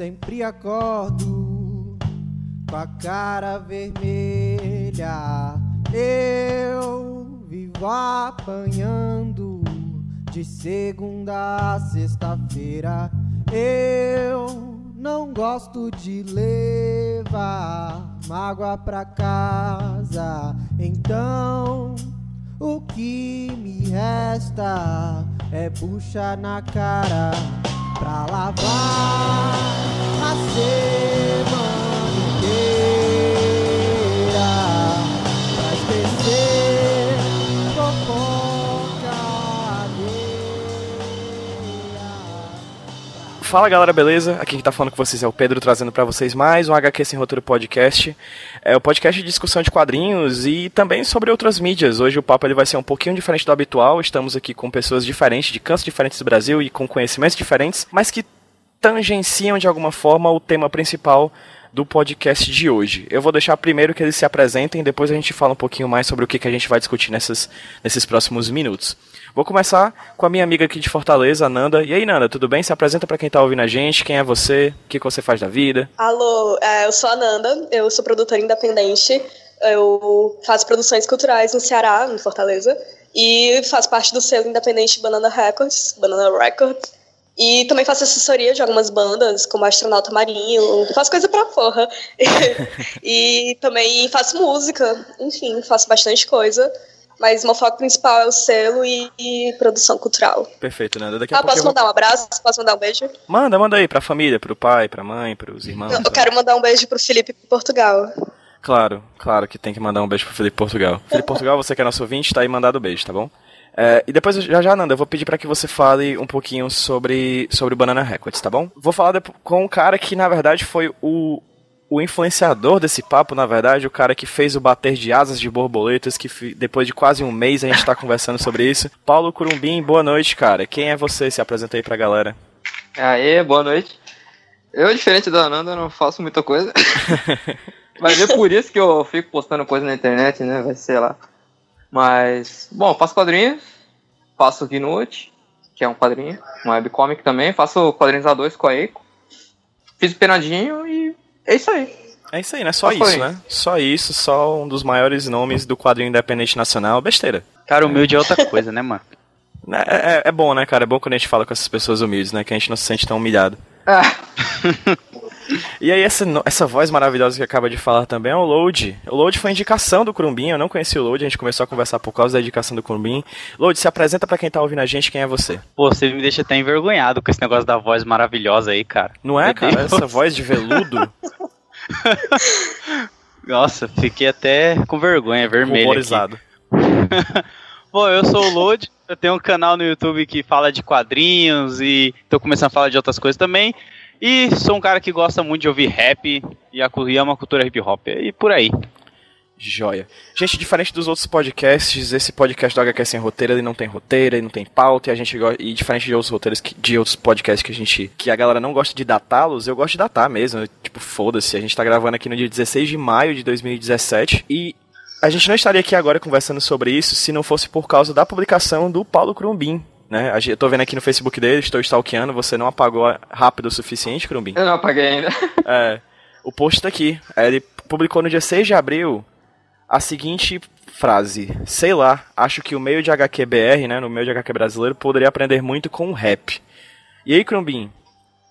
sempre acordo com a cara vermelha. Eu vivo apanhando de segunda a sexta-feira. Eu não gosto de levar mágoa pra casa. Então, o que me resta é bucha na cara pra lavar a semana Fala galera, beleza? Aqui quem tá falando com vocês é o Pedro, trazendo pra vocês mais um HQ Sem Roteiro Podcast. É o podcast de discussão de quadrinhos e também sobre outras mídias. Hoje o papo ele vai ser um pouquinho diferente do habitual. Estamos aqui com pessoas diferentes, de cantos diferentes do Brasil e com conhecimentos diferentes, mas que tangenciam de alguma forma o tema principal do podcast de hoje. Eu vou deixar primeiro que eles se apresentem, depois a gente fala um pouquinho mais sobre o que, que a gente vai discutir nessas, nesses próximos minutos. Vou começar com a minha amiga aqui de Fortaleza, Nanda. E aí, Nanda, tudo bem? Se apresenta para quem tá ouvindo a gente, quem é você, o que, que você faz da vida. Alô, é, eu sou a Nanda, eu sou produtora independente, eu faço produções culturais no Ceará, em Fortaleza, e faço parte do selo independente Banana Records, Banana Records, e também faço assessoria de algumas bandas, como Astronauta Marinho, faço coisa pra porra. e também faço música, enfim, faço bastante coisa. Mas meu foco principal é o selo e, e produção cultural. Perfeito, Nanda. Daqui a Ah, pouco posso eu vou- mandar um abraço? Posso mandar um beijo? Manda, manda aí pra família, pro pai, pra mãe, pros irmãos. Eu quero mandar um beijo pro Felipe Portugal. Claro, claro que tem que mandar um beijo pro Felipe Portugal. Felipe Portugal, você que é nosso ouvinte, tá aí mandado beijo, tá bom? É, e depois, já já, Nanda, eu vou pedir pra que você fale um pouquinho sobre, sobre o Banana Records, tá bom? Vou falar com um cara que, na verdade, foi o, o influenciador desse papo, na verdade, o cara que fez o bater de asas de borboletas, que depois de quase um mês a gente tá conversando sobre isso. Paulo Curumbim, boa noite, cara. Quem é você? Se apresenta aí pra galera. Aê, boa noite. Eu, diferente da Ananda, não faço muita coisa. Mas é por isso que eu fico postando coisa na internet, né? Vai ser lá. Mas, bom, faço quadrinhos. Faço Gnut, que é um quadrinho. Um webcomic também. Faço quadrinhos A2 com a Eiko. Fiz o Penadinho e é isso aí. É isso aí, né? Só foi isso, né? Só isso, só um dos maiores nomes do quadrinho independente nacional. Besteira. Cara, humilde é outra coisa, né, mano? É, é- é bom, né, cara? É bom quando a gente fala com essas pessoas humildes, né? Que a gente não se sente tão humilhado. Ah, E aí, essa, essa voz maravilhosa que acaba de falar também é o Load. O Load foi indicação do Crumbin, eu não conheci o Load, a gente começou a conversar por causa da indicação do Crumbin. Load, se apresenta pra quem tá ouvindo a gente, quem é você? Pô, você me deixa até envergonhado com esse negócio da voz maravilhosa aí, cara. Não é, cara? Essa voz de veludo, Nossa, fiquei até com vergonha, vermelho. ruborizado. Bom, eu sou o Load, eu tenho um canal no YouTube que fala de quadrinhos e tô começando a falar de outras coisas também. E sou um cara que gosta muito de ouvir rap e, ama a cultura hip hop. E por aí. Joia. Gente, diferente dos outros podcasts, esse podcast do HQ Sem Roteiro, ele não tem roteiro, ele não tem pauta, e a gente e diferente de outros roteiros, que- de outros podcasts que a gente, que a galera não gosta de datá-los, eu gosto de datar mesmo, tipo, foda-se, a gente tá gravando aqui no dia 16 de maio de 2017, e a gente não estaria aqui agora conversando sobre isso se não fosse por causa da publicação do Paulo Crumbin, né? Eu tô vendo aqui no Facebook dele, estou stalkeando, você não apagou rápido o suficiente, Crumbin? eu não apaguei ainda. É, o post tá aqui. Ele publicou no dia 6 de abril a seguinte frase: Sei lá, acho que o meio de HQ BR, né, no meio de HQ brasileiro, poderia aprender muito com o rap. E aí, Crumbin?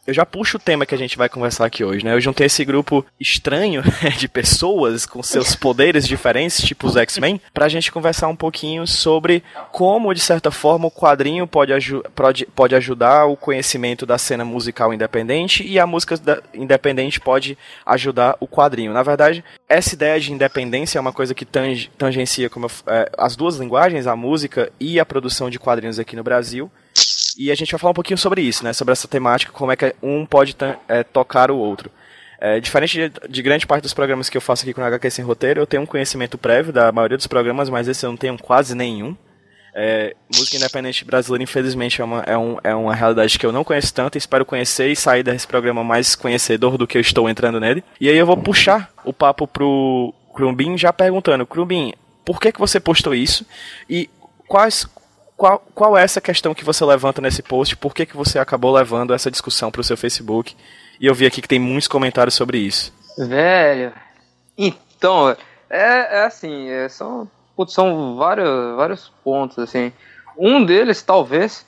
Eu já puxo o tema que a gente vai conversar aqui hoje, né? Eu juntei esse grupo estranho de pessoas com seus poderes diferentes, tipo os X-Men, pra gente conversar um pouquinho sobre como, de certa forma, o quadrinho pode, aju pode, pode ajudar o conhecimento da cena musical independente e a música independente pode ajudar o quadrinho. Na verdade, essa ideia de independência é uma coisa que tange- tangencia como eu é, as duas linguagens, a música e a produção de quadrinhos aqui no Brasil. E a gente vai falar um pouquinho sobre isso, né? Sobre essa temática, como é que um pode é, tocar o outro. É, diferente de, de grande parte dos programas que eu faço aqui com o HQ Sem Roteiro, eu tenho um conhecimento prévio da maioria dos programas, mas esse eu não tenho quase nenhum. É, música independente brasileira, infelizmente, é uma, é, um, é uma realidade que eu não conheço tanto. Espero conhecer e sair desse programa mais conhecedor do que eu estou entrando nele. E aí eu vou puxar o papo pro Crumbin já perguntando: Crumbin, por que, que você postou isso? E quais, qual, qual é essa questão que você levanta nesse post? Por que, que você acabou levando essa discussão pro seu Facebook? E eu vi aqui que tem muitos comentários sobre isso. Velho. Então, é, é assim, é, são, putz, são vários, vários pontos, assim. Um deles, talvez,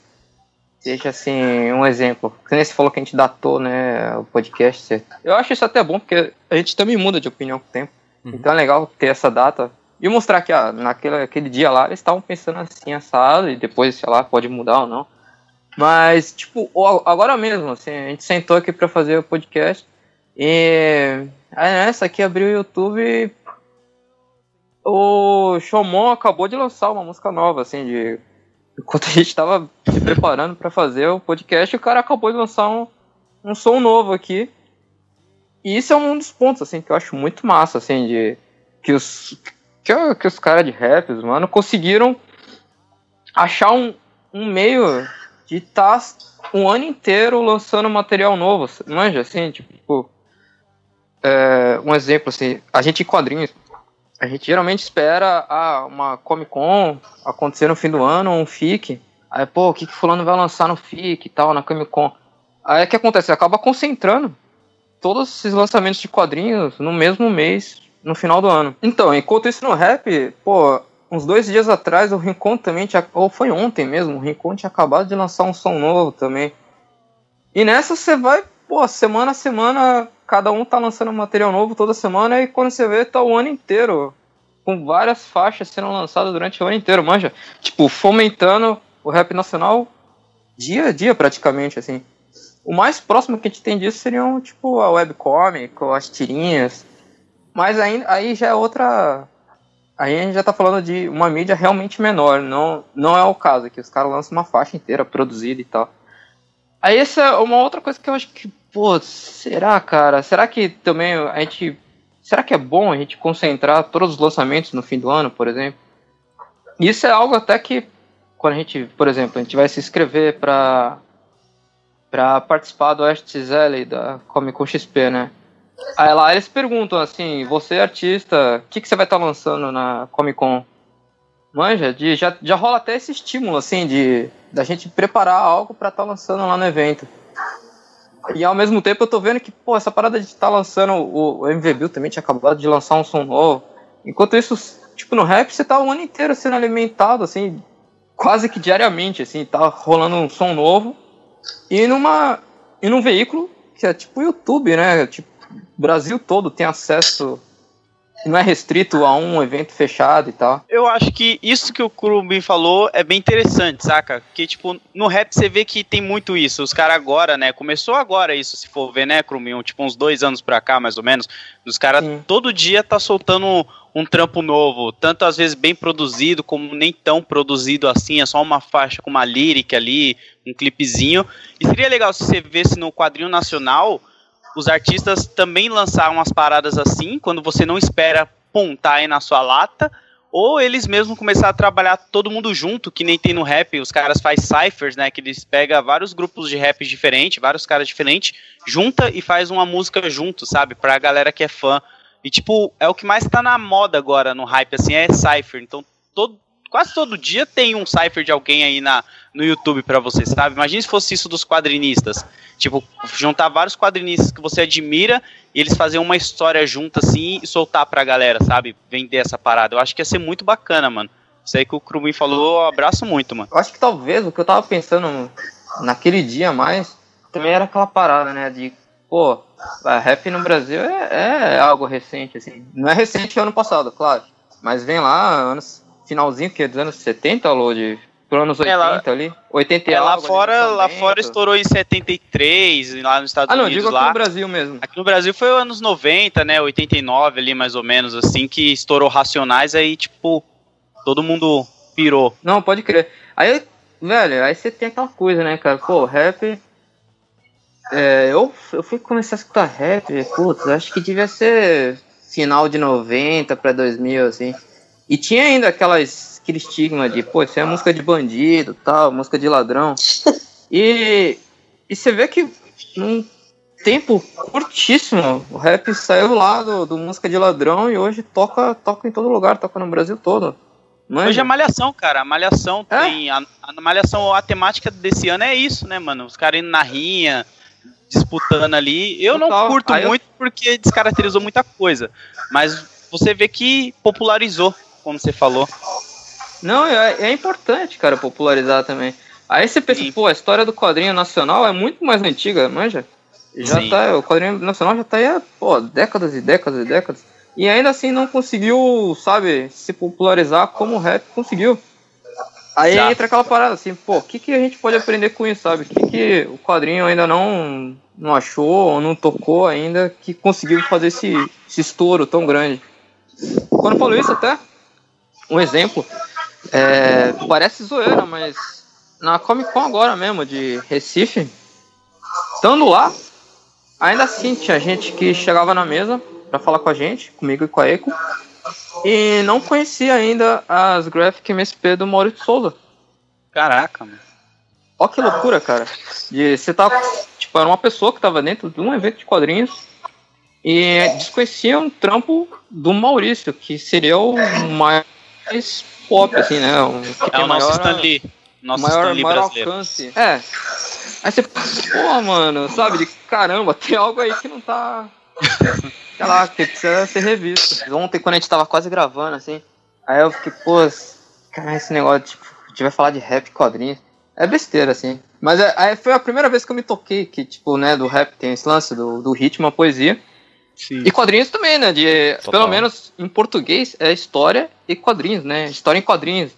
seja assim, um exemplo. Que nem você falou que a gente datou, né, o podcast. Certo? Eu acho isso até bom, porque a gente também muda de opinião com o tempo. Uhum. Então é legal ter essa data. E mostrar que ah, naquele aquele dia lá eles estavam pensando assim, assado, e depois, sei lá, pode mudar ou não. Mas, tipo, agora mesmo, assim, a gente sentou aqui para fazer o podcast. E aí nessa aqui abriu o YouTube. O Shomon acabou de lançar uma música nova, assim, de. Enquanto a gente tava se preparando para fazer o podcast, o cara acabou de lançar um, um som novo aqui. E isso é um dos pontos, assim, que eu acho muito massa, assim, de. Que os. Que, que os caras de raps, mano, conseguiram achar um, um meio de estar tá um ano inteiro lançando material novo, manja, assim, tipo, é, um exemplo, assim, a gente em quadrinhos, a gente geralmente espera ah, uma Comic Con acontecer no fim do ano, um FIC, aí, pô, o que que fulano vai lançar no FIC e tal, na Comic Con, aí o que acontece? Acaba concentrando todos esses lançamentos de quadrinhos no mesmo mês, no final do ano. Então, enquanto isso no rap, pô, uns dois dias atrás o Rincon também tinha, ou foi ontem mesmo, o Rincon tinha acabado de lançar um som novo também. E nessa você vai, pô, semana a semana, cada um tá lançando material novo toda semana e quando você vê tá o ano inteiro com várias faixas sendo lançadas durante o ano inteiro, manja, tipo, fomentando o rap nacional dia a dia praticamente, assim. O mais próximo que a gente tem disso seriam, tipo, a webcomic, as tirinhas. Mas aí, aí já é outra aí a gente já tá falando de uma mídia realmente menor, não, não é o caso, que os caras lançam uma faixa inteira produzida e tal. Aí essa é uma outra coisa que eu acho que, pô, será, cara? Será que também a gente. Será que é bom a gente concentrar todos os lançamentos no fim do ano, por exemplo? Isso é algo até que, quando a gente, por exemplo, a gente vai se inscrever para para participar do STZL da Comic Con XP, né? Aí lá eles perguntam assim, você artista, o que, que você vai estar tá lançando na Comic Con? Manja, de, já, já rola até esse estímulo, assim, de da gente preparar algo para estar tá lançando lá no evento. E ao mesmo tempo eu tô vendo que, pô, essa parada de estar tá lançando, o, o também tinha acabado de lançar um som novo. Enquanto isso, tipo, no rap você tá o ano inteiro sendo alimentado, assim, quase que diariamente, assim, tá rolando um som novo. E numa. E num veículo que é tipo YouTube, né? Tipo, Brasil todo tem acesso não é restrito a um evento fechado e tal. Eu acho que isso que o Kurubin falou é bem interessante, saca? Que, tipo, no rap você vê que tem muito isso. Os caras agora, né? Começou agora isso, se for ver, né, Kurubin? Tipo, uns dois anos pra cá, mais ou menos. Os caras todo dia tá soltando um, um trampo novo. Tanto às vezes bem produzido, como nem tão produzido assim. É só uma faixa com uma lírica ali, um clipezinho. E seria legal se você visse no quadrinho nacional os artistas também lançaram umas paradas assim, quando você não espera, tá aí na sua lata, ou eles mesmos começaram a trabalhar todo mundo junto, que nem tem no rap, os caras faz ciphers, né, que eles pegam vários grupos de rap diferentes, vários caras diferentes, junta e faz uma música junto, sabe, pra galera que é fã. E tipo, é o que mais tá na moda agora no hype, assim, é cipher. Então, todo, quase todo dia tem um cipher de alguém aí na, no YouTube para você, sabe? Imagina se fosse isso dos quadrinistas. Tipo, juntar vários quadrinistas que você admira e eles fazerem uma história junto assim e soltar pra galera, sabe? Vender essa parada. Eu acho que ia ser muito bacana, mano. Isso aí que o Krumim falou, eu abraço muito, mano. Eu acho que talvez o que eu tava pensando naquele dia mais também era aquela parada, né? De, pô, a rap no Brasil é, é algo recente, assim. Não é recente ano passado, claro. Mas vem lá, anos finalzinho que é dos anos 70, Lodi? Pro anos 80 é, ali? 80 é, lá fora, lá fora estourou em 73, lá nos Estados ah, não, Unidos. digo lá. aqui no Brasil mesmo. Aqui no Brasil foi anos 90, né? 89 ali, mais ou menos, assim, que estourou Racionais, aí, tipo, todo mundo pirou. Não, pode crer. Aí, velho, aí você tem aquela coisa, né, cara? Pô, rap. É, eu, eu fui começar a escutar rap, putz, acho que devia ser final de 90 pra 2000, assim. E tinha ainda aquelas, aquele estigma de, pô, isso é música de bandido, tal, música de ladrão. e, e você vê que num tempo curtíssimo, o rap saiu lá do, do música de ladrão e hoje toca, toca em todo lugar, toca no Brasil todo. Manja. Hoje é malhação, cara. A malhação é? tem. A, a, malhação, a temática desse ano é isso, né, mano? Os caras indo na rinha, disputando ali. Eu não Total. curto Aí eu- muito porque descaracterizou muita coisa. Mas você vê que popularizou, como você falou. Não, é, é importante, cara, popularizar também. Aí você pensa, Sim. pô, a história do quadrinho nacional é muito mais antiga, manja? Já Sim. tá, o quadrinho nacional já tá aí há, pô, décadas e décadas e décadas. E ainda assim não conseguiu, sabe, se popularizar como o rap conseguiu. Aí Exato. entra aquela parada assim, pô, o que, que a gente pode aprender com isso, sabe? O que, que o quadrinho ainda não, não achou ou não tocou ainda que conseguiu fazer esse, esse estouro tão grande? Quando eu falo isso até, um exemplo, é, parece zoeira, mas na Comic Con agora mesmo, de Recife, estando lá, ainda assim tinha gente que chegava na mesa pra falar com a gente, comigo e com a Eco, e não conhecia ainda as Graphic MSP do Maurício Souza. Caraca, mano. Ó que loucura, cara. De você tá. Tipo, era uma pessoa que tava dentro de um evento de quadrinhos e desconhecia um trampo do Maurício, que seria o mais pop, assim, né? Um, que É o nosso maior- Stan Lee. Nosso maior, Stan Lee maior brasileiro. alcance. É. Aí você, pô, mano, sabe, de caramba, tem algo aí que não tá. Sei lá, que precisa ser revisto. Ontem, quando a gente tava quase gravando, assim, aí eu fiquei, pô, cara, esse negócio, tipo, a gente vai falar de rap e quadrinhos. É besteira, assim. Mas é, aí foi a primeira vez que eu me toquei que, tipo, né, do rap tem esse lance do, do ritmo, a poesia. Sim. E quadrinhos também, né? De, Total. pelo menos em português é história e quadrinhos, né? História em quadrinhos.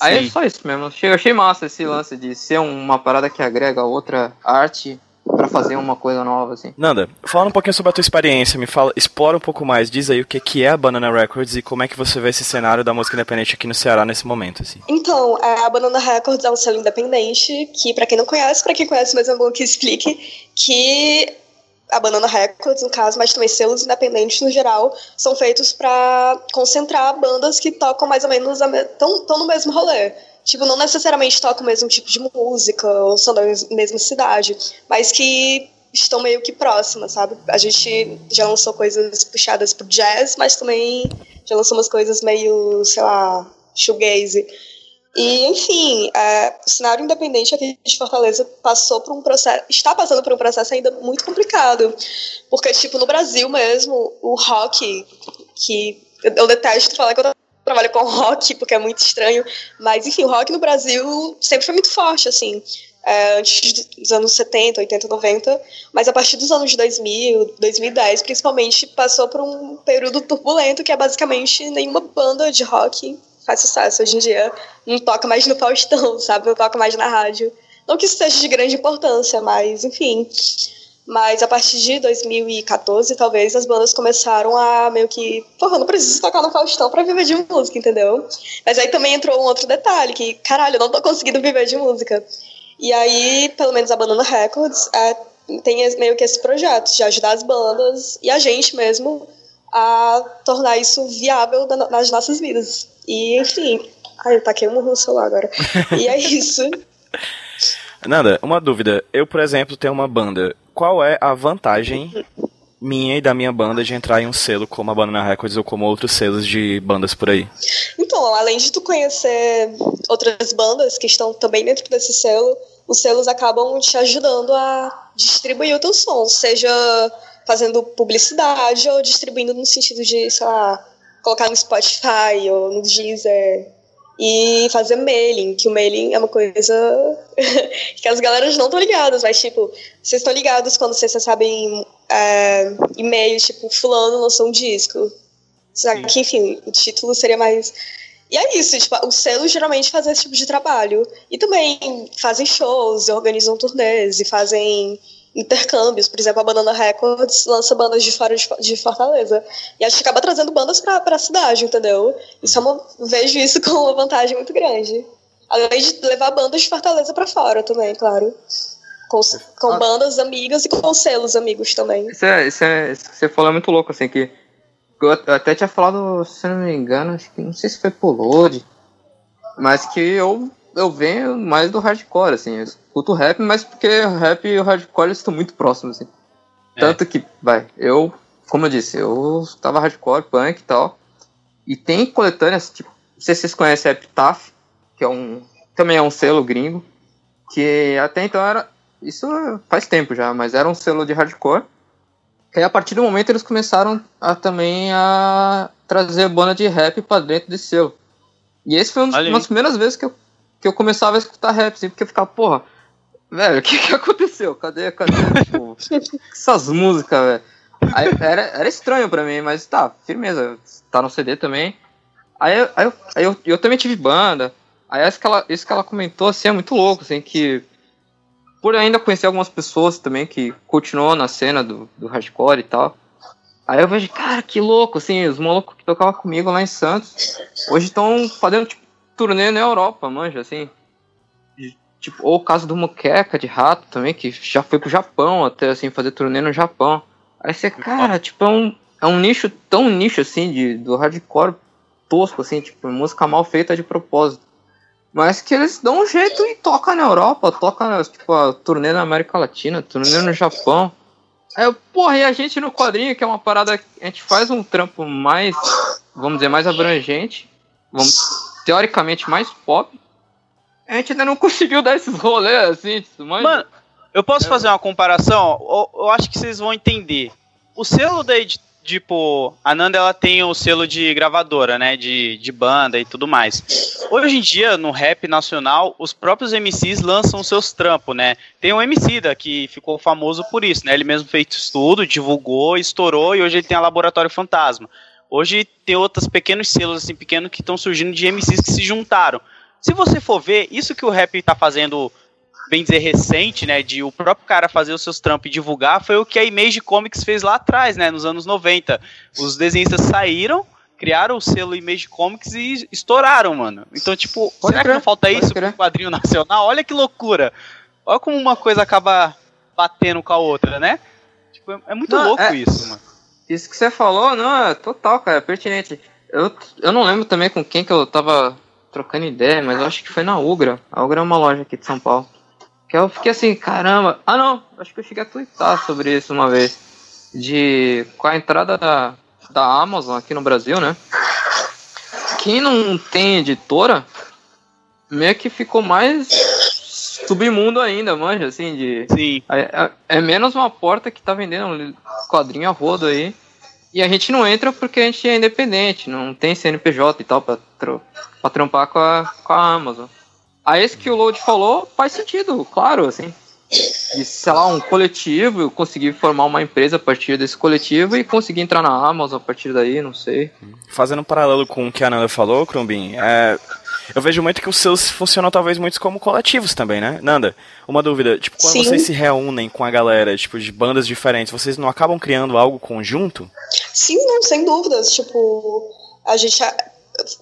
Aí Sim. é só isso mesmo. Achei, achei massa esse lance de ser uma parada que agrega outra arte pra fazer uma coisa nova, assim. Nanda, falando um pouquinho sobre a tua experiência, me fala, explora um pouco mais, diz aí o que que é a Banana Records e como é que você vê esse cenário da música independente aqui no Ceará nesse momento, assim. Então, é, a Banana Records é um selo independente que, pra quem não conhece, pra quem conhece, mas é bom que explique, que a Banana Records, no caso, mas também selos independentes no geral, são feitos pra concentrar bandas que tocam mais ou menos, estão no mesmo rolê. Tipo, não necessariamente tocam o mesmo tipo de música, ou são da mes- mesma cidade, mas que estão meio que próximas, sabe? A gente já lançou coisas puxadas pro jazz, mas também já lançou umas coisas meio, sei lá, shoegaze. E, enfim, é, o cenário independente aqui de Fortaleza passou por um processo, está passando por um processo ainda muito complicado. Porque, tipo, no Brasil mesmo, o rock, que eu, detesto falar que eu trabalho com rock, porque é muito estranho, mas, enfim, o rock no Brasil sempre foi muito forte, assim. é, antes dos anos 70, 80, 90, mas a partir dos anos 2000, 2010, principalmente, passou por um período turbulento que é basicamente nenhuma banda de rock faz sucesso hoje em dia. Não toca mais no Faustão, sabe? Não toca mais na rádio. Não que isso seja de grande importância, mas enfim. Mas a partir de 2014, talvez, as bandas começaram a meio que. Porra, não preciso tocar no Faustão pra viver de música, entendeu? Mas aí também entrou um outro detalhe, que, caralho, eu não tô conseguindo viver de música. E aí, pelo menos a Banana Records é, tem meio que esse projeto de ajudar as bandas e a gente mesmo a tornar isso viável na- nas nossas vidas. E, enfim. Ai, eu taquei um murro no celular agora. E é isso. Nanda, uma dúvida. Eu, por exemplo, tenho uma banda. Qual é a vantagem minha e da minha banda de entrar em um selo como a Banana Records ou como outros selos de bandas por aí? Então, além de tu conhecer outras bandas que estão também dentro desse selo, os selos acabam te ajudando a distribuir o teu som, seja fazendo publicidade ou distribuindo no sentido de, sei lá, colocar no Spotify ou no Deezer e fazer mailing, que o mailing é uma coisa que as galeras não estão ligadas, mas tipo, vocês estão ligados quando vocês recebem é, e-mail, tipo, fulano lançou um disco. Só que, enfim, o título seria mais. E é isso, tipo, os selos geralmente fazem esse tipo de trabalho. E também fazem shows, organizam turnês e fazem intercâmbios. Por exemplo, a Banana Records lança bandas de fora de Fo- de Fortaleza. E a gente acaba trazendo bandas pra, pra cidade, entendeu? Isso é uma, vejo isso como uma vantagem muito grande. Além de levar bandas de Fortaleza pra fora também, claro. Com, com Ah. bandas amigas e com selos amigos também. Isso, é, isso, é, isso que você falou é muito louco, assim, que eu até tinha falado, se não me engano, acho que não sei se foi pro Load, mas que eu, eu venho mais do hardcore, assim, eu escuto rap, mas porque o rap e o hardcore estão muito próximos, assim. É. Tanto que, vai, eu, como eu disse, eu tava hardcore, punk e tal, e tem coletâneas, tipo, não sei se vocês conhecem a Epitaph, que é um, também é um selo gringo, que até então era, Isso faz tempo já, mas era um selo de hardcore. Aí a partir do momento eles começaram a também a trazer banda de rap pra dentro desse selo. E esse foi um uma das primeiras vezes que eu, que eu começava a escutar rap, assim, porque eu ficava, porra, velho, o que que aconteceu? Cadê, cadê, tipo, essas músicas, velho? Aí era, era estranho pra mim, mas tá, firmeza, tá no CD também. Aí, eu- aí, eu, aí eu, eu também tive banda. Aí isso que, ela, isso que ela comentou, assim, é muito louco, assim, que por ainda conhecer algumas pessoas também que continuam na cena do, do hardcore e tal. Aí eu vejo, cara, que louco, assim, os malucos que tocavam comigo lá em Santos, hoje estão fazendo, tipo, turnê na Europa, manja, assim. Tipo, ou o caso do Muqueca de Rato também, que já foi pro Japão até, assim, fazer turnê no Japão. Aí você, cara, tipo, é um, é um nicho tão nicho, assim, de, do hardcore tosco, assim, tipo, música mal feita de propósito. Mas que eles dão um jeito e toca na Europa, toca, tipo, a turnê na América Latina, turnê no Japão. Aí, eu, porra, e a gente no quadrinho, que é uma parada, que a gente faz um trampo mais, vamos dizer, mais abrangente, vamos, teoricamente mais pop. A gente ainda não conseguiu dar esses rolês assim, mas... Mano, eu posso fazer uma comparação? Eu, eu acho que vocês vão entender. O selo da tipo, a Nanda ela tem o selo de gravadora, né, de, de banda e tudo mais. Hoje em dia, no rap nacional, os próprios MCs lançam seus trampos, né? Tem o MC da que ficou famoso por isso, né? Ele mesmo fez estudo, divulgou, estourou e hoje ele tem a Laboratório Fantasma. Hoje tem outros pequenos selos assim pequenos que estão surgindo de MCs que se juntaram. Se você for ver, isso que o rap tá fazendo bem dizer, recente, né, de o próprio cara fazer os seus trampos e divulgar, foi o que a Image Comics fez lá atrás, né, nos anos 90. Os desenhistas saíram, criaram o selo Image Comics e estouraram, mano. Então, tipo, Pode será crer, que não falta isso crer. pro quadrinho nacional? Olha que loucura. Olha como uma coisa acaba batendo com a outra, né? Tipo, é- é muito Não, louco é- isso, mano. Isso que você falou, não, é total, cara, é pertinente. Eu, eu não lembro também com quem que eu tava trocando ideia, mas eu acho que foi na Ugra. A Ugra é uma loja aqui de São Paulo. Que eu fiquei assim, caramba. Ah não, acho que eu cheguei a twittar sobre isso uma vez. De. Com a entrada da, da Amazon aqui no Brasil, né? Quem não tem editora, meio que ficou mais submundo ainda, manja, assim, de. Sim. É, é- menos uma porta que tá vendendo quadrinho a rodo aí. E a gente não entra porque a gente é independente, não tem CNPJ e tal pra, tro- pra trampar com a, com a Amazon. Aí esse que o Load falou faz sentido, claro, assim. De, sei lá, um coletivo, eu conseguir formar uma empresa a partir desse coletivo e conseguir entrar na Amazon a partir daí, não sei. Fazendo um paralelo com o que a Nanda falou, Crumbin, é, eu vejo muito que os seus funcionam talvez muito como coletivos também, né? Nanda, uma dúvida, tipo, quando Sim. vocês se reúnem com a galera, tipo, de bandas diferentes, vocês não acabam criando algo conjunto? Sim, não, sem dúvidas. Tipo, a gente,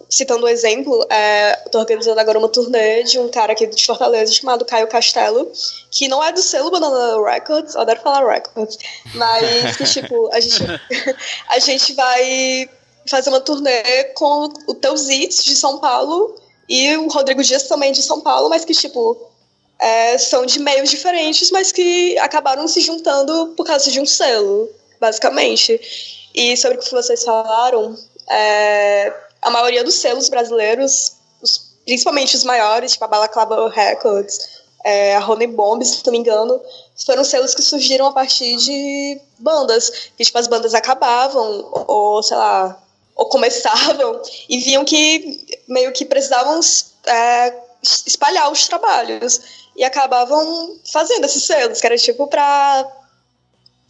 citando um exemplo, é, tô organizando agora uma turnê de um cara aqui de Fortaleza chamado Caio Castelo, que não é do selo Banana Records, adoro falar Records, mas que, tipo, a gente, a gente vai fazer uma turnê com o Teus Hits de São Paulo e o Rodrigo Dias também de São Paulo, mas que, tipo, é, são de meios diferentes, mas que acabaram se juntando por causa de um selo, basicamente. E sobre o que vocês falaram, é, a maioria dos selos brasileiros, os- principalmente os maiores, tipo a Balaclava Records, é, a Honey Bomb, se não me engano, foram selos que surgiram a partir de bandas. Que, tipo, as bandas acabavam, ou, sei lá, ou começavam, e viam que meio que precisavam é, espalhar os trabalhos. E acabavam fazendo esses selos, que era tipo pra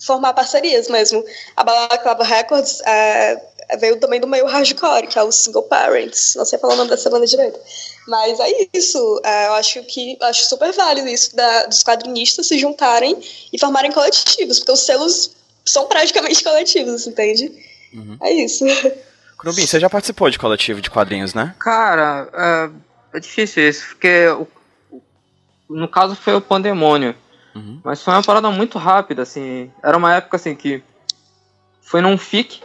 formar parcerias mesmo. A Balaclava Records é, veio também do meio hardcore, que é o Single Parents. Não sei falar o nome dessa banda direito. Mas é isso. é, eu acho que acho super válido isso da- dos quadrinistas se juntarem e formarem coletivos, porque os selos são praticamente coletivos, entende? É isso. Crumbin, você já participou de coletivo de quadrinhos, né? Cara, é, é difícil isso, porque o- o- no caso foi o Pandemônio. Uhum. Mas foi uma parada muito rápida, assim. Era uma época assim que foi num FIC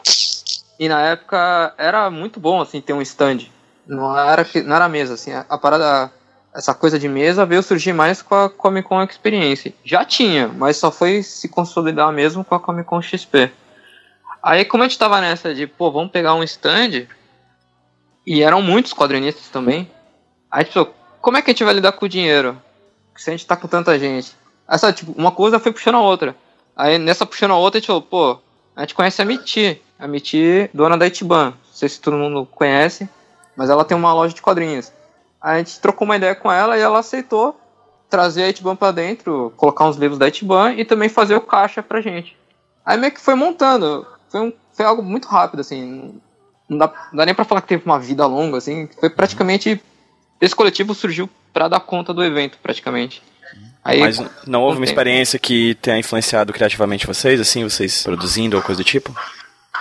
e na época era muito bom assim ter um stand. Não era não era mesa assim. A, a parada essa coisa de mesa veio surgir mais com a Comic Con Experience. Já tinha, mas só foi se consolidar mesmo com a Comic Con XP. Aí como a gente tava nessa de, pô, vamos pegar um stand e eram muitos quadrinistas também. Aí a gente pensou, como é que a gente vai lidar com o dinheiro? Se a gente tá com tanta gente. Essa, tipo, uma coisa foi puxando a outra. Aí nessa puxando a outra, a gente falou, pô, a gente conhece a Miti. A Miti, dona da Itiban. Não sei se todo mundo conhece, mas ela tem uma loja de quadrinhos. A gente trocou uma ideia com ela e ela aceitou trazer a Itiban pra dentro, colocar uns livros da Itiban e também fazer o caixa pra gente. Aí meio que foi montando. Foi, um, foi algo muito rápido, assim. Não dá, não dá nem pra falar que teve uma vida longa, assim. Foi praticamente. Esse coletivo surgiu para dar conta do evento, praticamente. Aí, Mas não houve uma experiência que tenha influenciado criativamente vocês, assim, vocês produzindo ou coisa do tipo?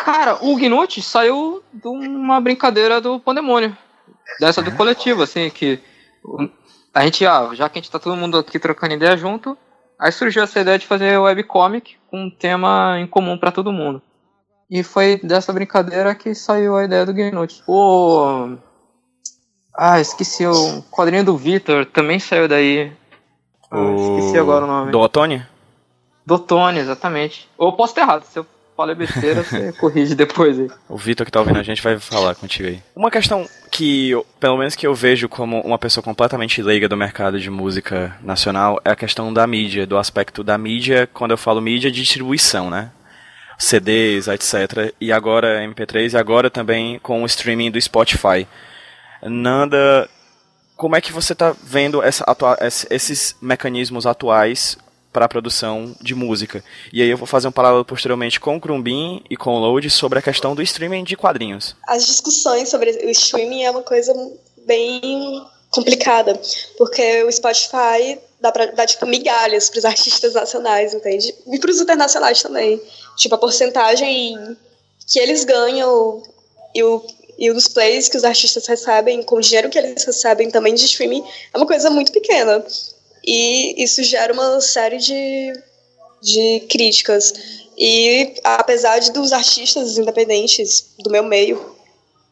Cara, o Gnut saiu de uma brincadeira do Pandemônio. Dessa do coletivo, assim, que a gente, ah, já que a gente tá todo mundo aqui trocando ideia junto, aí surgiu essa ideia de fazer webcomic com um tema em comum para todo mundo. E foi dessa brincadeira que saiu a ideia do Gnut. O. Ah, esqueci o quadrinho do Victor, também saiu daí. Ah, esqueci agora o nome. Do Otônio? Do Otônio, exatamente. Ou posso ter errado, se eu falei besteira, você corrige depois aí. O Vitor que tá ouvindo a gente vai falar contigo aí. Uma questão que, pelo menos que eu vejo como uma pessoa completamente leiga do mercado de música nacional, é a questão da mídia, do aspecto da mídia, quando eu falo mídia, de distribuição, né? CDs, etc. E agora MP3 e agora também com o streaming do Spotify. Nanda, como é que você está vendo essa, esses mecanismos atuais para a produção de música? E aí eu vou fazer um paralelo posteriormente com o Crumbin e com o Load sobre a questão do streaming de quadrinhos. As discussões sobre o streaming é uma coisa bem complicada, porque o Spotify dá pra dar, tipo, migalhas pros artistas nacionais, entende? E pros internacionais também. Tipo, a porcentagem que eles ganham e o e os plays que os artistas recebem, com o dinheiro que eles recebem também de streaming, é uma coisa muito pequena. E isso gera uma série de, de críticas. E apesar de dos artistas independentes do meu meio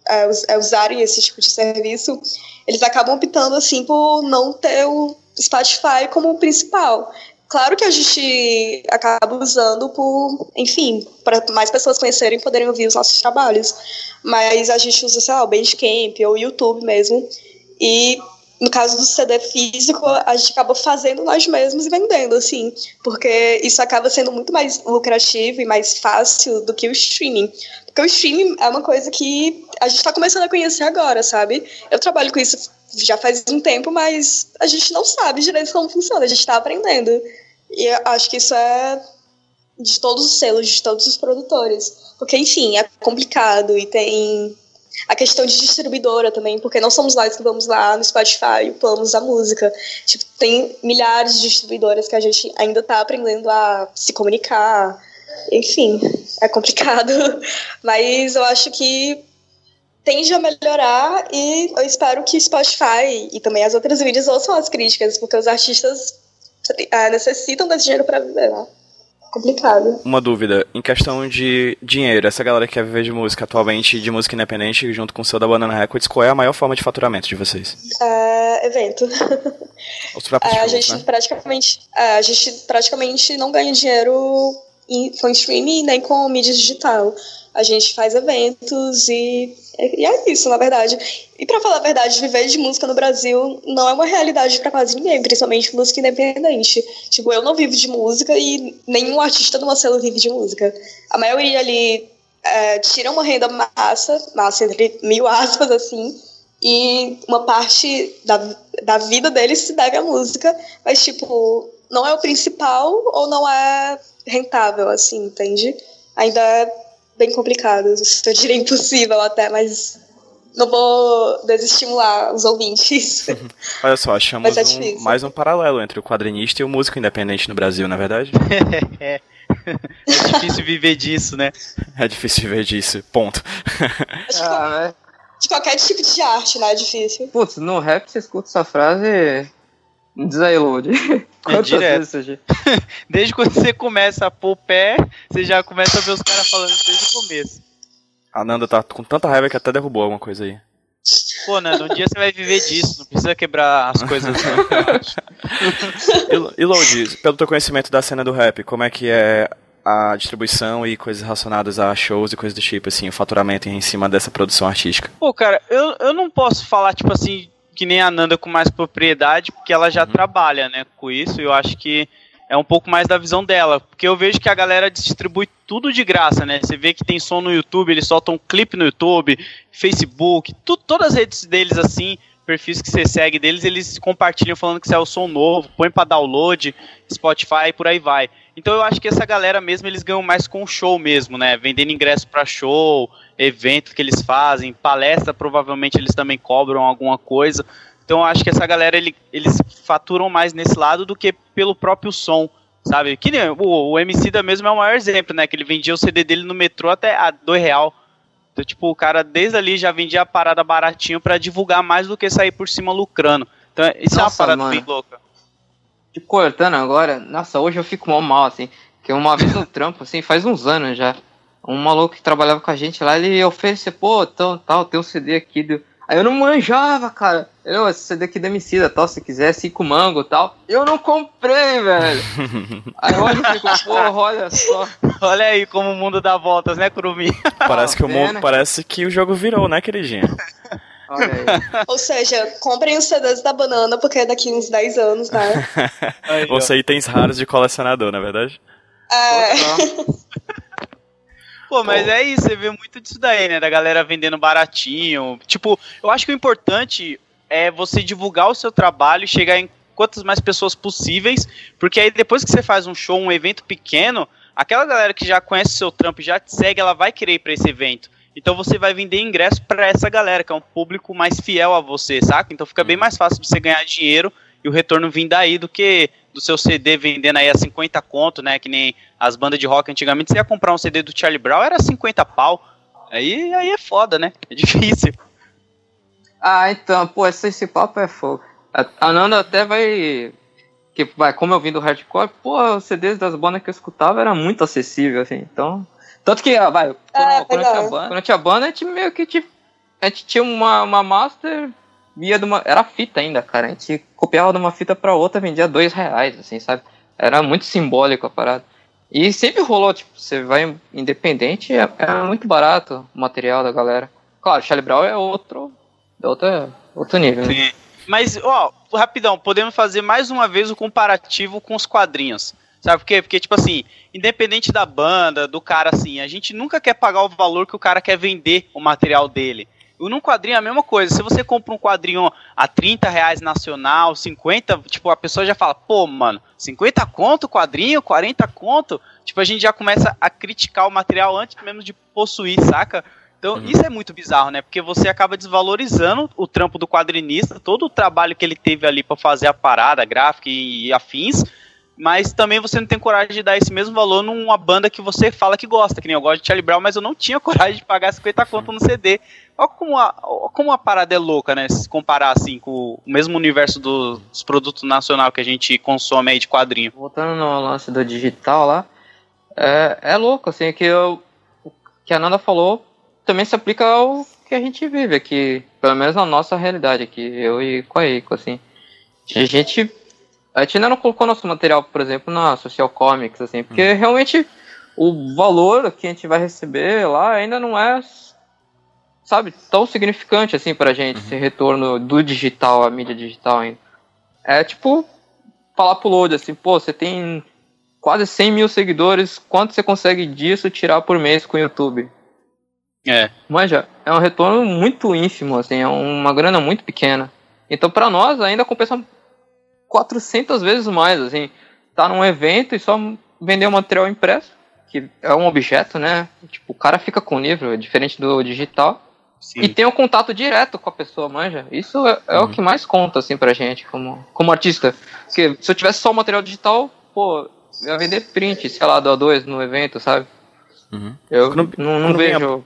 é, é, usarem esse tipo de serviço, eles acabam optando assim por não ter o Spotify como principal. Claro que a gente acaba usando por, enfim, para mais pessoas conhecerem e poderem ouvir os nossos trabalhos. Mas a gente usa, sei lá, o Bandcamp ou o YouTube mesmo. E no caso do CD físico, a gente acaba fazendo nós mesmos e vendendo, assim, porque isso acaba sendo muito mais lucrativo e mais fácil do que o streaming. Porque o streaming é uma coisa que a gente está começando a conhecer agora, sabe? Eu trabalho com isso já faz um tempo, mas a gente não sabe direito como funciona, a gente está aprendendo. E acho que isso é de todos os selos, de todos os produtores. Porque, enfim, é complicado e tem a questão de distribuidora também, porque não somos nós que vamos lá no Spotify e upamos a música. Tipo, tem milhares de distribuidoras que a gente ainda está aprendendo a se comunicar. Enfim, é complicado. Mas eu acho que tende a melhorar e eu espero que Spotify e também as outras mídias ouçam as críticas, porque os artistas uh, necessitam desse dinheiro para viver, né? Complicado. Uma dúvida, em questão de dinheiro, essa galera que quer viver de música atualmente, de música independente, junto com o seu da Banana Records, qual é a maior forma de faturamento de vocês? Uh, evento. Os próprios uh, a gente né? praticamente, uh, a gente praticamente não ganha dinheiro em, com streaming nem com mídia digital a gente faz eventos e, e é isso, na verdade. E para falar a verdade, viver de música no Brasil não é uma realidade para quase ninguém, principalmente música independente. Tipo, eu não vivo de música e nenhum artista do Marcelo vive de música. A maioria ali é, tira uma renda massa, massa entre mil aspas, assim, e uma parte da, da vida deles se deve à música, mas, tipo, não é o principal ou não é rentável, assim, entende? Ainda é bem complicado. Eu diria impossível até, mas não vou desestimular os ouvintes. Olha só, achamos é um, mais um paralelo entre o quadrinista e o músico independente no Brasil, na é verdade? é. É difícil viver disso, né? É difícil viver disso, ponto. Ah, né? De qualquer tipo de arte, né? É difícil. Putz, no rap você escuta essa frase Diz aí, Load. É direto. desde quando você começa a pôr pé, você já começa a ver os caras falando desde o começo. A Nanda tá com tanta raiva que até derrubou alguma coisa aí. Pô, Nanda, um dia você vai viver disso, não precisa quebrar as coisas. e, Load, pelo teu conhecimento da cena do rap, como é que é a distribuição e coisas relacionadas a shows e coisas do tipo, assim, o faturamento em cima dessa produção artística? Pô, cara, eu, eu não posso falar, tipo assim, que nem a Nanda com mais propriedade, porque ela já uhum. trabalha, né, com isso. Eu acho que é um pouco mais da visão dela. Porque eu vejo que a galera distribui tudo de graça, né? Você vê que tem som no YouTube, eles soltam um clipe no YouTube, Facebook, tu, todas as redes deles assim, perfis que você segue deles, eles compartilham falando que isso é o som novo, põe para download, Spotify e por aí vai. Então eu acho que essa galera mesmo, eles ganham mais com o show mesmo, né? Vendendo ingresso para show, evento que eles fazem, palestra, provavelmente eles também cobram alguma coisa. Então eu acho que essa galera ele, eles faturam mais nesse lado do que pelo próprio som, sabe? Que nem, o, o MC da mesmo é o maior exemplo, né? Que ele vendia o CD dele no metrô até a dois real. Então, tipo, o cara desde ali já vendia a parada baratinho para divulgar mais do que sair por cima lucrando. Então, isso nossa, é uma parada mano. bem louca. Te cortando agora, nossa, hoje eu fico mal mal, assim. Que uma vez no trampo, assim, faz uns anos já. Um maluco que trabalhava com a gente lá, ele ofereceu, pô, então, tal, tem um CD aqui do Aí eu não manjava, cara. Eu, esse CD aqui da Emicida, tal, se quiser, cinco mango tal. Eu não comprei, velho. aí hoje ficou, porra, olha só. Olha aí como o mundo dá voltas, né, Kurumi? Parece que o mundo, parece que o jogo virou, né, queridinha? Ou seja, comprem os CDs da banana, porque é daqui uns 10 anos, né? Ou seja, itens raros de colecionador, na é verdade? É. Pô, mas Pô. é isso, você vê muito disso daí, né? Da galera vendendo baratinho. Tipo, eu acho que o importante é você divulgar o seu trabalho e chegar em quantas mais pessoas possíveis, porque aí depois que você faz um show, um evento pequeno, aquela galera que já conhece o seu trampo, já te segue, ela vai querer ir pra esse evento. Então você vai vender ingresso para essa galera, que é um público mais fiel a você, saca? Então fica bem uhum. mais fácil de você ganhar dinheiro e o retorno vir daí do que do seu CD vendendo aí a 50 conto, né? Que nem as bandas de rock antigamente, você ia comprar um CD do Charlie Brown, era 50 pau. Aí, aí é foda, né? É difícil. Ah, então, pô, esse, esse papo é fogo. A Nanda até vai. Que vai, como eu vim do hardcore, pô, os CDs das bandas que eu escutava era muito acessível, assim. Então. Tanto que, ah, vai, quando, é, quando, eu tinha banda, quando eu tinha banda, a gente meio que tipo, a gente tinha uma, uma master via de uma. Era fita ainda, cara. A gente copiava de uma fita pra outra, vendia dois reais, assim, sabe? Era muito simbólico a parada. E sempre rolou, tipo, você vai independente, é, é muito barato o material da galera. Claro, Charlie Brown é outro, é outro, outro nível. Né? Sim. Mas, ó, rapidão, podemos fazer mais uma vez o comparativo com os quadrinhos. Sabe por quê? Porque, tipo assim, independente da banda, do cara, assim, a gente nunca quer pagar o valor que o cara quer vender o material dele. Num quadrinho é a mesma coisa. Se você compra um quadrinho a 30 reais nacional, 50, tipo, a pessoa já fala, pô, mano, 50 conto quadrinho, 40 conto. Tipo, a gente já começa a criticar o material antes mesmo de possuir, saca? Então, uhum. isso é muito bizarro, né? Porque você acaba desvalorizando o trampo do quadrinista, todo o trabalho que ele teve ali para fazer a parada gráfica e afins, mas também você não tem coragem de dar esse mesmo valor numa banda que você fala que gosta, que nem eu gosto de Charlie Brown, mas eu não tinha coragem de pagar 50 conto no CD. Olha como a, como a parada é louca, né? Se comparar assim com o mesmo universo do, dos produtos nacional que a gente consome aí de quadrinho. Voltando no lance do digital lá, é, é louco, assim, que eu, o que a Nanda falou também se aplica ao que a gente vive aqui, pelo menos na nossa realidade aqui, eu e Eiko, assim. A gente a gente ainda não colocou nosso material, por exemplo, na Social Comics, assim, porque hum. realmente o valor que a gente vai receber lá ainda não é, sabe, tão significante assim pra gente, uhum. esse retorno do digital, a mídia digital ainda. É tipo, falar pro Load assim, pô, você tem quase 100 mil seguidores, quanto você consegue disso tirar por mês com o YouTube? É. Mas já, é um retorno muito ínfimo, assim, é uma grana muito pequena. Então, para nós, ainda compensa 400 vezes mais, assim. Tá num evento e só vender o material impresso, que é um objeto, né? Tipo, o cara fica com o livro, diferente do digital. Sim. E tem um contato direto com a pessoa, manja. Isso é, é uhum. o que mais conta, assim, pra gente, como, como artista. Porque se eu tivesse só o material digital, pô, eu ia vender print, sei lá, do A2 no evento, sabe? Uhum. Eu não, não, não vejo...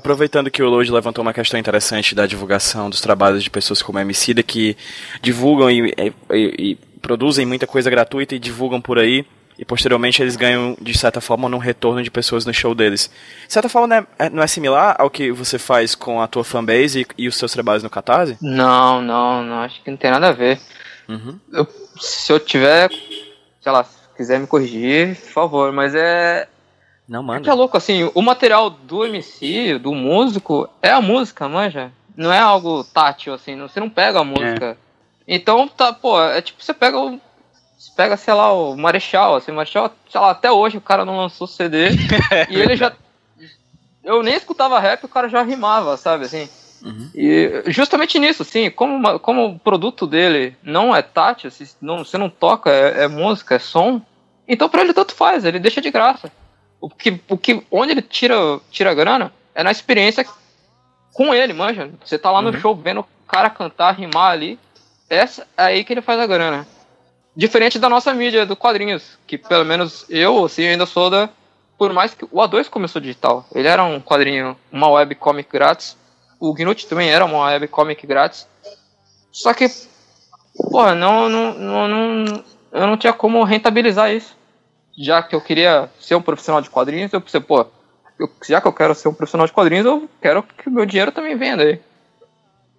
Aproveitando que o Lodi levantou uma questão interessante da divulgação dos trabalhos de pessoas como a Emicida, que divulgam e, e, e, produzem muita coisa gratuita e divulgam por aí, e posteriormente eles ganham, de certa forma, um retorno de pessoas no show deles. De certa forma, não é, é, não é similar ao que você faz com a tua fanbase e, e, os seus trabalhos no Catarse? Não, não, não, acho que não tem nada a ver. Uhum. Eu, se eu tiver, sei lá, se quiser me corrigir, por favor, mas é, não, manda. É que é louco, assim, o material do MC, do músico, é a música, manja? Não é algo tátil, assim, você não pega a música. É. Então, tá, pô, é tipo, você pega o. Você pega, sei lá, o Marechal, assim, o Marechal, sei lá, até hoje o cara não lançou CD e ele já. Eu nem escutava rap, o cara já rimava, sabe, assim. Uhum. E justamente nisso, assim, como, como o produto dele não é tátil, assim, não, você não toca, é, é música, é som, então pra ele tanto faz, ele deixa de graça. O que, o que, onde ele tira, tira grana é na experiência com ele, manja. Você tá lá no Uhum. show vendo o cara cantar, rimar ali, essa é aí que ele faz a grana. Diferente da nossa mídia, do quadrinhos, que pelo menos eu, assim, ainda sou da. Por mais que o A2 começou digital, ele era um quadrinho, uma webcomic grátis. O Gnut também era uma webcomic grátis. Só que, porra, não, não, não, não, eu não tinha como rentabilizar isso. Já que eu queria ser um profissional de quadrinhos, eu pensei, pô, eu- já que eu quero ser um profissional de quadrinhos, eu quero que o meu dinheiro também venda aí.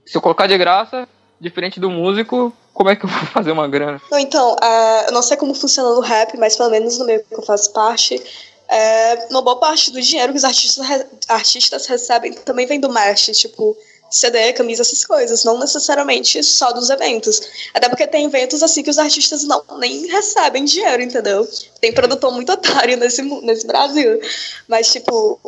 Se eu colocar de graça, diferente do músico, como é que eu vou fazer uma grana? Não, então, é, eu não sei como funciona no rap, mas pelo menos no meio que eu faço parte, é, uma boa parte do dinheiro que os artistas, artistas recebem também vem do merch, tipo CD, camisa, essas coisas, não necessariamente só dos eventos. Até porque tem eventos assim que os artistas não nem recebem dinheiro, entendeu? Tem produtor muito otário nesse, nesse Brasil. Mas, tipo,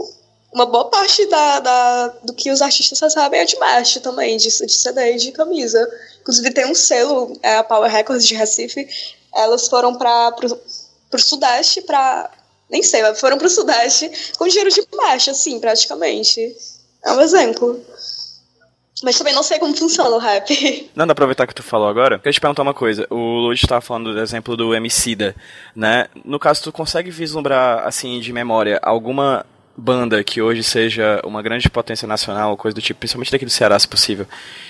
uma boa parte da, da- do que os artistas recebem é de merch também, de, de CD e de camisa. Inclusive tem um selo, é a Power Records de Recife, elas foram para pro Sudeste para nem sei, foram pro Sudeste com dinheiro de merch, assim, praticamente. É um exemplo. Mas também não sei como funciona o rap. Não, pra aproveitar que tu falou agora. Queria te perguntar uma coisa. O Lud estava falando do exemplo do Emicida, né? No caso, tu consegue vislumbrar, assim, de memória, alguma banda que hoje seja uma grande potência nacional, coisa do tipo, principalmente daqui do Ceará, se possível,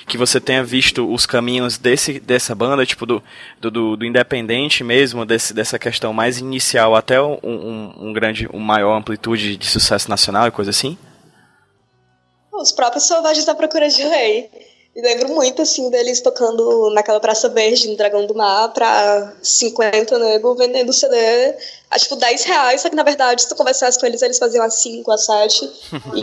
que você tenha visto os caminhos desse, dessa banda, tipo, do, do, do, do independente mesmo, desse, dessa questão mais inicial até um, um, um grande, um maior amplitude de sucesso nacional e coisa assim? Os próprios Selvagens da Procura de Rei. E lembro muito, assim, deles tocando naquela Praça Verde, no Dragão do Mar, pra 50 nego, vendendo CD a, tipo, 10 reais. Só que, na verdade, se tu conversasse com eles, eles faziam a 5, a 7.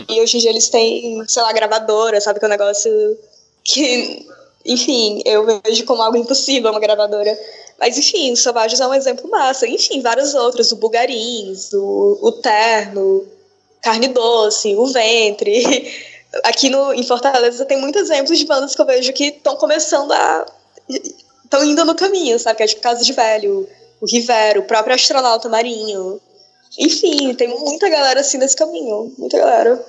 e, hoje em dia eles têm, sei lá, gravadora, sabe? Que é um negócio que, enfim, eu vejo como algo impossível, uma gravadora. Mas, enfim, o Selvagens é um exemplo massa. Enfim, vários outros, o Bugarins, o, o Terno, Carne Doce, o Ventre. Aqui no, em Fortaleza tem muitos exemplos de bandas que eu vejo que estão começando a. estão indo no caminho, sabe? Que é tipo Casa de Velho, o Rivero, o próprio Astronauta Marinho. Enfim, tem muita galera assim nesse caminho. Muita galera.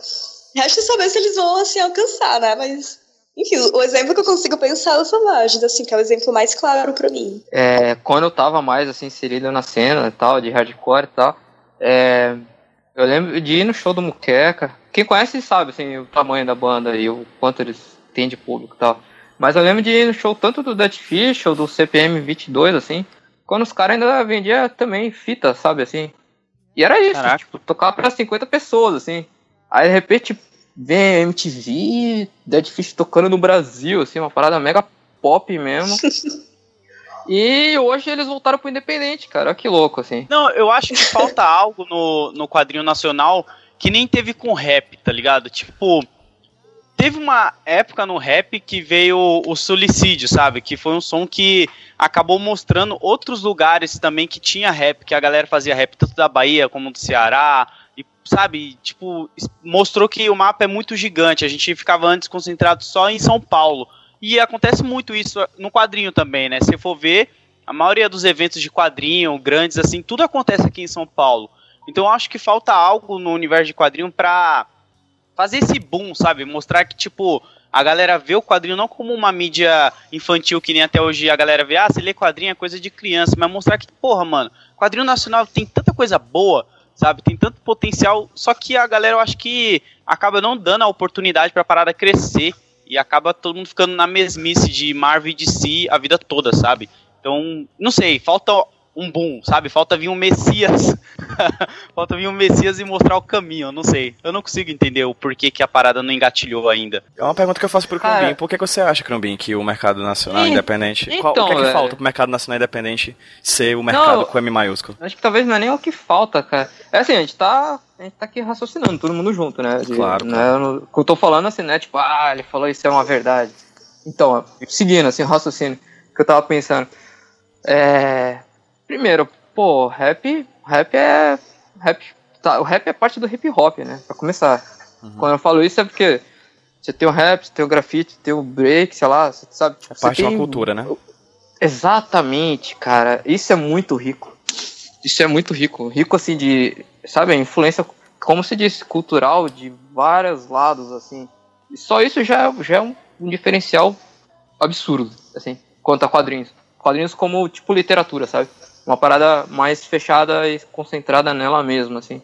Resta saber se eles vão assim alcançar, né? Mas. Enfim, o exemplo que eu consigo pensar é o Selvagens, assim, que é o exemplo mais claro pra mim. É, quando eu tava mais assim, inserido na cena e tal, de hardcore e tal, é, eu lembro de ir no show do Muqueca. Quem conhece sabe assim, o tamanho da banda e o quanto eles têm de público e tal. Mas eu lembro de ir no show tanto do Dead Fish ou do CPM 22, assim, quando os caras ainda vendiam também fita, sabe assim. E era isso, Caraca. tipo, tocava pra 50 pessoas, assim. Aí de repente vem MTV, Dead Fish tocando no Brasil, assim, uma parada mega pop mesmo. E hoje eles voltaram pro Independente, cara. Olha que louco, assim. Não, eu acho que falta algo no, no quadrinho nacional que nem teve com rap, tá ligado? Tipo, teve uma época no rap que veio o Suicídio, sabe? Que foi um som que acabou mostrando outros lugares também que tinha rap, que a galera fazia rap tanto da Bahia como do Ceará. E, sabe, tipo, mostrou que o mapa é muito gigante. A gente ficava antes concentrado só em São Paulo. E acontece muito isso no quadrinho também, né? Se for ver, a maioria dos eventos de quadrinho, grandes assim, tudo acontece aqui em São Paulo. Então eu acho que falta algo no universo de quadrinho pra fazer esse boom, sabe? Mostrar que, tipo, a galera vê o quadrinho não como uma mídia infantil que nem até hoje a galera vê, ah, você lê quadrinho é coisa de criança, mas mostrar que, porra, mano, quadrinho nacional tem tanta coisa boa, sabe? Tem tanto potencial, só que a galera eu acho que acaba não dando a oportunidade pra parada crescer e acaba todo mundo ficando na mesmice de Marvel e DC a vida toda, sabe? Então, não sei, falta um boom, sabe? Falta vir um Messias. falta vir um Messias e mostrar o caminho, eu não sei. Eu não consigo entender o porquê que a parada não engatilhou ainda. É uma pergunta que eu faço pro Crumbin. Por que, que você acha, Crumbin, que o mercado nacional Ih, independente. qual- o então, que é que velho. falta pro mercado nacional independente ser o mercado Não, com M maiúsculo? Acho que talvez não é nem o que falta, cara. É assim, a gente tá. A gente tá aqui raciocinando, todo mundo junto, né? De- Claro, Né, eu eu tô falando assim, né? Tipo, ah, ele falou isso é uma verdade. Então, seguindo assim, o raciocínio que eu tava pensando. É. Primeiro, pô, rap, rap é. Rap, tá, o rap é parte do hip hop, né? Pra começar. Uhum. Quando eu falo isso é porque você tem o rap, você tem o grafite, tem o break, sei lá, você sabe? Tipo, É parte você de tem... uma cultura, né? Exatamente, cara. Isso é muito rico. Isso é muito rico. Rico, assim, de. Sabe, a influência, como se diz, cultural de vários lados, assim. E só isso já, já é um, um diferencial absurdo, assim, quanto a quadrinhos. Quadrinhos como, tipo, literatura, sabe? Uma parada mais fechada e concentrada nela mesma, assim.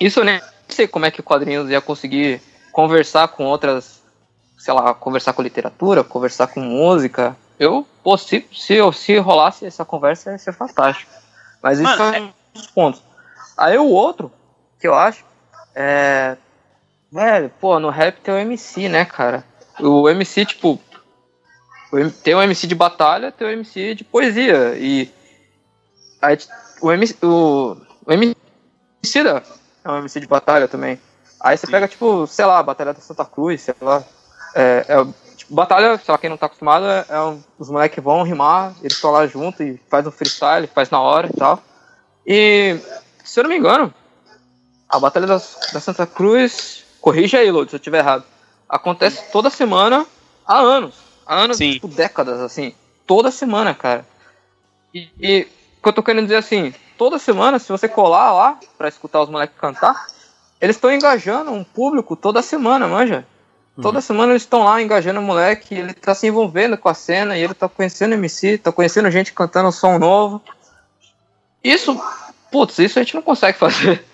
Isso eu nem sei como é que o quadrinhos ia conseguir conversar com outras, sei lá, conversar com literatura, conversar com música. Eu, pô, se, se, eu- se rolasse essa conversa, ia ser fantástico. Mas isso Mano, é um dos pontos. Aí o outro, que eu acho, é. Velho, pô, no rap tem o MC, né, cara? O MC, tipo. Tem o MC de batalha, tem o MC de poesia. E. T- o MC. O, o MC da é um MC de batalha também. Aí você pega, tipo, sei lá, a Batalha da Santa Cruz, sei lá. É, é, tipo, batalha, sei lá, quem não tá acostumado, é, é um- os moleques vão rimar, eles estão lá junto e faz um freestyle, faz na hora e tal. E, se eu não me engano, a Batalha da, da Santa Cruz, corrija aí, Lourdes, se eu estiver errado, acontece toda semana há anos. Há anos, Sim. tipo, décadas, assim. Toda semana, cara. E, e que eu tô querendo dizer assim, toda semana, se você colar lá pra escutar os moleques cantar, eles estão engajando um público toda semana, manja. Toda semana eles estão lá engajando o moleque, ele tá se envolvendo com a cena, e ele tá conhecendo MC, tá conhecendo gente cantando um som novo. Isso, putz, isso a gente não consegue fazer.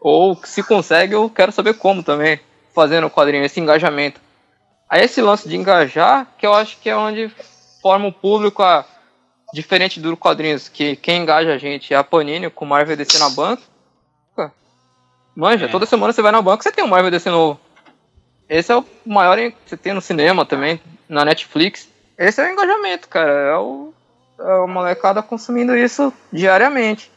Ou se consegue, eu quero saber como também, fazendo o quadrinho, esse engajamento. Aí esse lance de engajar, que eu acho que é onde forma o público a diferente do quadrinhos, que quem engaja a gente é a Panini com o Marvel DC na banca. Manja, É. toda semana você vai na banca, você tem um Marvel DC novo. Esse é o maior que você tem no cinema também, na Netflix. Esse é o engajamento, cara. É o, é o molecada consumindo isso diariamente.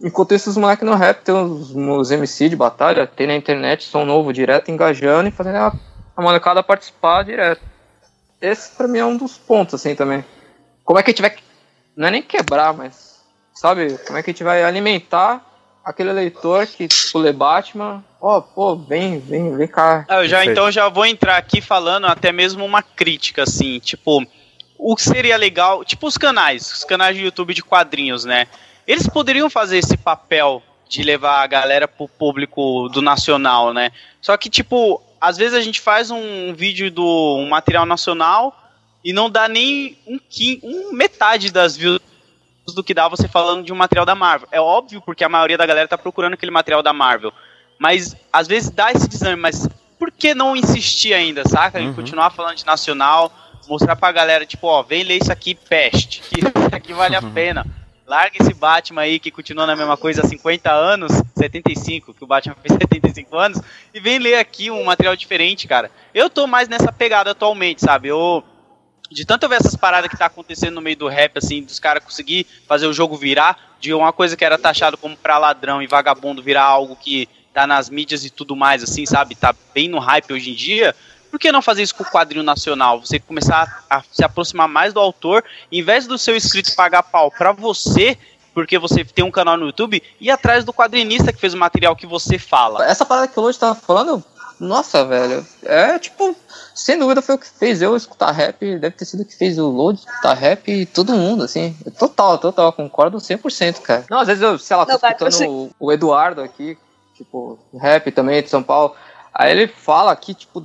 Enquanto isso, os moleques no rap tem os, os MC de batalha, tem na internet som novo direto, engajando e fazendo a, a molecada participar direto. Esse pra mim é um dos pontos, assim, também. Como é que a gente vai. Não é nem quebrar, mas. Sabe? Como é que a gente vai alimentar aquele leitor que, tipo, lê Batman. Ó, pô, vem, vem, vem cá. Ah, Eu já, então já vou entrar aqui falando até mesmo uma crítica, assim, tipo, o que seria legal, tipo os canais, os canais de YouTube de quadrinhos, né? Eles poderiam fazer esse papel de levar a galera pro público do nacional, né? Só que, tipo, às vezes a gente faz um vídeo do um material nacional e não dá nem um, um metade das views do que dá você falando de um material da Marvel. É óbvio porque a maioria da galera tá procurando aquele material da Marvel. Mas às vezes dá esse desânimo, mas por que não insistir ainda, saca? Em Uhum. continuar falando de nacional, mostrar pra galera, tipo, ó, vem ler isso aqui, peste, que isso aqui vale a pena. Larga esse Batman aí que continua na mesma coisa há 50 anos, 75, que o Batman fez 75 anos, e vem ler aqui um material diferente, cara. Eu tô mais nessa pegada atualmente, sabe? Eu de tanto eu ver essas paradas que tá acontecendo no meio do rap, assim, dos caras conseguir fazer o jogo virar, de uma coisa que era taxado como pra ladrão e vagabundo virar algo que tá nas mídias e tudo mais, assim, sabe? Tá bem no hype hoje em dia. Por que não fazer isso com o quadrinho nacional? Você começar a, se aproximar mais do autor, em vez do seu inscrito pagar pau pra você, porque você tem um canal no YouTube, ir atrás do quadrinista que fez o material que você fala. Essa parada que o Lodi tava falando, nossa, velho, é tipo, sem dúvida foi o que fez eu escutar rap, deve ter sido o que fez o Lodi escutar rap e todo mundo, assim. Total, total, concordo 100%, cara. Não, às vezes eu, sei lá, tô Não, vai, escutando você- o, o Eduardo aqui, tipo, rap também de São Paulo, aí ele fala aqui, tipo,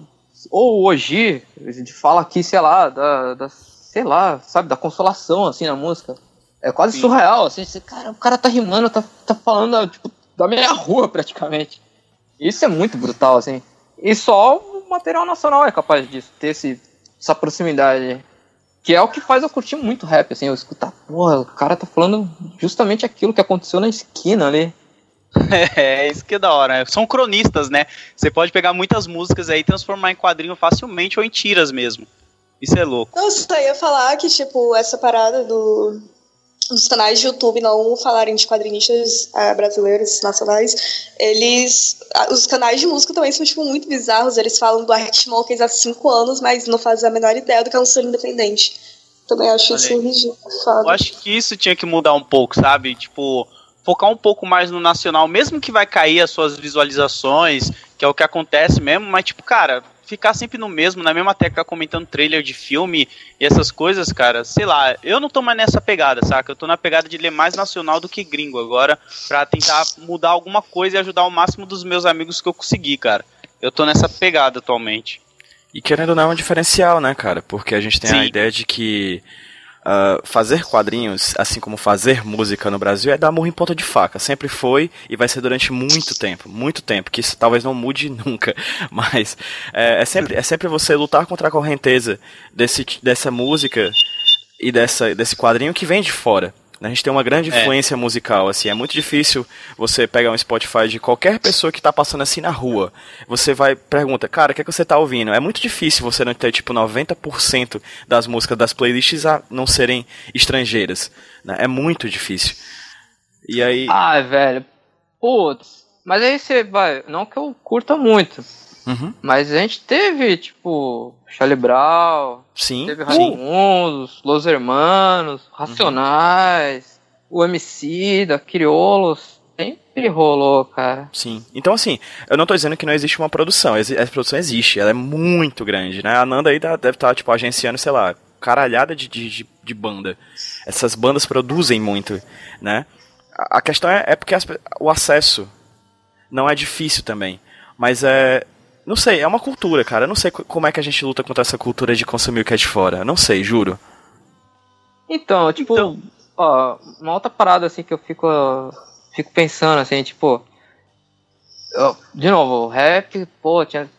ou o Oji, ele fala aqui, sei lá, da, da sei lá, sabe, da consolação, assim, na música. É quase Sim. surreal, assim, você, cara, o cara tá rimando, tá, tá falando, tipo, da minha rua, praticamente. Isso é muito brutal, assim. E só o material nacional é capaz disso, ter esse, essa proximidade. Que é o que faz eu curtir muito rap, assim, eu escutar, porra, o cara tá falando justamente aquilo que aconteceu na esquina ali. É, isso que é da hora. São cronistas, né? Você pode pegar muitas músicas aí e transformar em quadrinho facilmente ou em tiras mesmo. Isso é louco. Não, eu só ia falar que, tipo, essa parada do, dos canais de YouTube não falarem de quadrinistas eh, brasileiros, nacionais, eles. Os canais de música também são, tipo, muito bizarros. Eles falam do Arctic Monkeys há cinco anos, mas não fazem a menor ideia do que é um selo independente. Também acho Olha isso ridículo. Eu acho que isso tinha que mudar um pouco, sabe? Tipo, focar um pouco mais no nacional, mesmo que vai cair as suas visualizações, que é o que acontece mesmo, mas tipo, cara, ficar sempre no mesmo, na mesma tecla comentando trailer de filme e essas coisas, cara, sei lá, eu não tô mais nessa pegada, saca? Eu tô na pegada de ler mais nacional do que gringo agora, pra tentar mudar alguma coisa e ajudar o máximo dos meus amigos que eu conseguir, cara. Eu tô nessa pegada atualmente. E querendo ou não, é um diferencial, né, cara? Porque a gente tem a Sim. ideia de que ah, fazer quadrinhos, assim como fazer música no Brasil, é dar murro em ponta de faca. Sempre foi e vai ser durante muito tempo. Muito tempo. Que isso talvez não mude nunca. Mas é, é sempre, é sempre você lutar contra a correnteza desse, dessa música e dessa, desse quadrinho que vem de fora. A gente tem uma grande É. influência musical, assim, é muito difícil você pegar um Spotify de qualquer pessoa que tá passando assim na rua. Você vai pergunta, cara, o que é que você tá ouvindo? É muito difícil você não ter tipo 90% das músicas das playlists a não serem estrangeiras, né? É muito difícil. E aí, Ah, velho. Putz. Mas aí você vai. Não que eu curta muito. Uhum. Mas a gente teve, tipo, Charlie Brown, sim, teve. Raimundos, Los Hermanos, Racionais, o MC da Crioulos. Sempre rolou, cara. Sim. Então, assim, eu não tô dizendo que não existe uma produção. Exi- A produção existe, ela é muito grande, né? A Nanda aí tá- deve estar, tipo, agenciando, sei lá, caralhada de, de, de- banda. Essas bandas produzem muito, né? A, questão é, é porque as o acesso não é difícil também. Mas é. Não sei, é uma cultura, cara. Eu não sei co- como é que a gente luta contra essa cultura de consumir o que é de fora. Eu Não sei, juro. Então, tipo, Então. ó, uma outra parada assim que eu fico, fico pensando assim, tipo, eu- de novo, o rap, pô, tinha,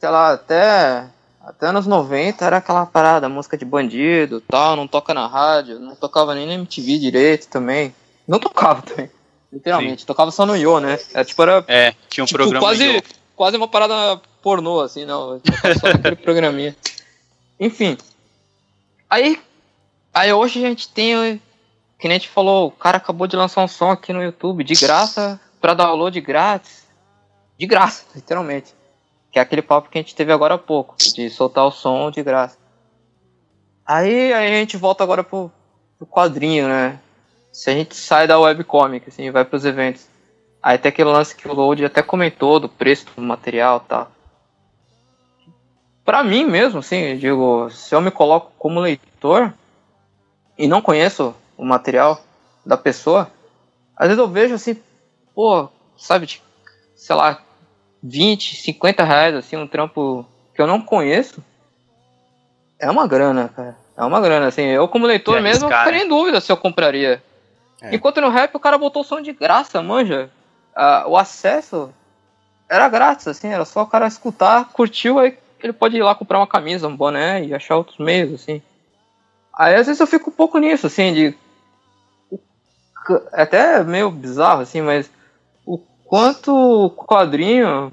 sei lá, até, até anos 90 era aquela parada, música de bandido tal, não toca na rádio, não tocava nem na MTV direito também. Não tocava também, literalmente, tocava só no Yo, né? Era, tipo, era É, tinha um tipo, programa quase, quase uma parada pornô, assim, não. Só aquele programinha. Enfim. Aí, aí hoje a gente tem, que nem a gente falou, o cara acabou de lançar um som aqui no YouTube, de graça, pra download grátis. De graça, literalmente. Que é aquele papo que a gente teve agora há pouco, de soltar o som de graça. Aí, aí a gente volta agora pro, pro quadrinho, né? Se a gente sai da webcomic, assim, vai pros eventos. Aí tem aquele lance que o Load até comentou do preço do material e tal. Pra mim mesmo, assim, eu digo, se eu me coloco como leitor e não conheço o material da pessoa, às vezes eu vejo assim, pô, sabe, de, sei lá, 20, 50 reais, assim, um trampo que eu não conheço. É uma grana, cara. É uma grana, assim. Eu, como leitor De mesmo, arriscar, ficaria em dúvida se eu compraria. É. Enquanto no rap o cara botou o som de graça, manja. Ah, o acesso era grátis, assim, era só o cara escutar, curtiu, aí ele pode ir lá comprar uma camisa, um boné e achar outros meios, assim. Aí às vezes eu fico um pouco nisso, assim, de. É até meio bizarro, assim, mas o quanto o quadrinho,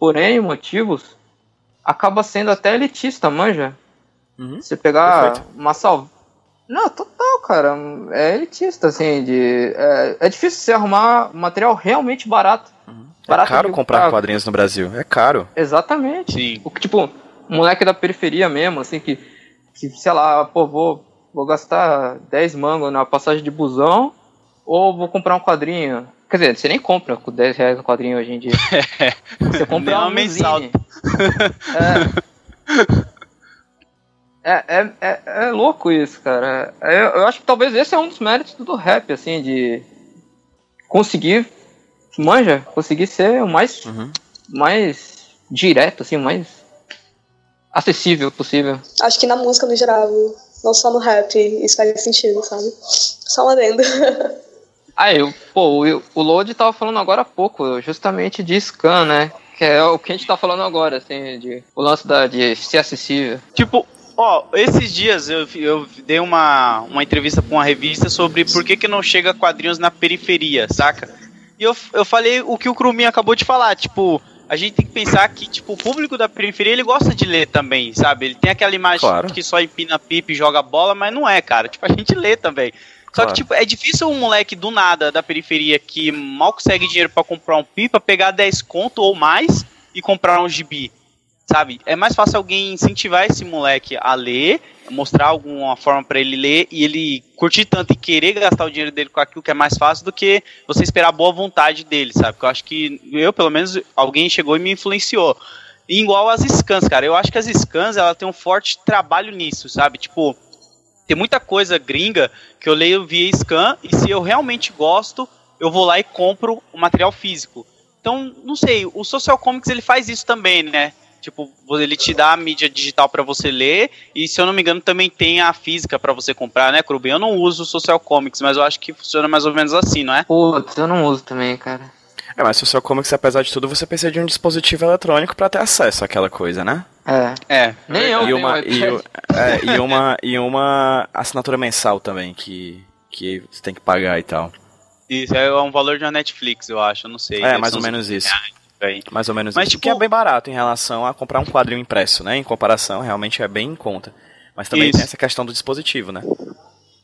por N motivos, acaba sendo até elitista, manja. Uhum. Você pegar Perfeito. uma salva. Não, total, cara. É elitista, assim, de. É, é difícil você arrumar material realmente barato. É Barato caro de- comprar pra- quadrinhos no Brasil. É caro. Exatamente. Sim. O que, tipo, um moleque da periferia mesmo, assim, que, que sei lá, pô, vou, vou gastar 10 mangos na passagem de busão ou vou comprar um quadrinho. Quer dizer, você nem compra com 10 reais um quadrinho hoje em dia. Você compra um mensal. É. É, é, é, é louco isso, cara. É, Eu, eu acho que talvez esse é um dos méritos do rap, assim, de conseguir, manja, conseguir ser o mais Uhum. mais direto, assim, o mais acessível possível. Acho que na música no geral, não só no rap, isso faz sentido, sabe? Só um adendo. Ah, eu, pô, o, o Load tava falando agora há pouco, justamente de scan, né? Que é o que a gente tá falando agora, assim, de, o lance da, de ser acessível. Tipo, ó, esses dias eu, eu dei uma, uma entrevista pra uma revista sobre por que, que não chega quadrinhos na periferia, saca? E eu, eu falei o que o Cruminho acabou de falar, tipo, a gente tem que pensar que, tipo, o público da periferia, ele gosta de ler também, sabe? Ele tem aquela imagem Claro. que só empina pipa e joga bola, mas não é, cara. Tipo, a gente lê também. Só Claro. que, tipo, é difícil um moleque do nada da periferia que mal consegue dinheiro pra comprar um pipa, pegar 10 conto ou mais e comprar um gibi. sabe? É mais fácil alguém incentivar esse moleque a ler, mostrar alguma forma para ele ler e ele curtir tanto e querer gastar o dinheiro dele com aquilo que é mais fácil do que você esperar a boa vontade dele, sabe? Porque eu acho que eu, pelo menos, alguém chegou e me influenciou. E igual as scans, cara. Eu acho que as scans, ela tem um forte trabalho nisso, sabe? Tipo, tem muita coisa gringa que eu leio via scan e se eu realmente gosto, eu vou lá e compro o material físico. Então, não sei, o Social Comics ele faz isso também, né? Tipo, ele te dá a mídia digital para você ler e se eu não me engano também tem a física para você comprar, né, Krubin? Eu não uso o Social Comics, mas eu acho que funciona mais ou menos assim, não é? Putz, eu não uso também, cara. É, mas Social Comics, apesar de tudo, você precisa de um dispositivo eletrônico para ter acesso àquela coisa, né? É. É. Nem eu E uma, e, o- é, e uma, e uma assinatura mensal também, que, que você tem que pagar e tal. Isso é um valor de uma Netflix, eu acho, eu não sei. É, mais ou menos isso. reais, aí. Mais ou menos Mas, isso. tipo- que é bem barato em relação a comprar um quadrinho impresso, né? Em comparação, realmente é bem em conta. Mas também Isso. tem essa questão do dispositivo, né?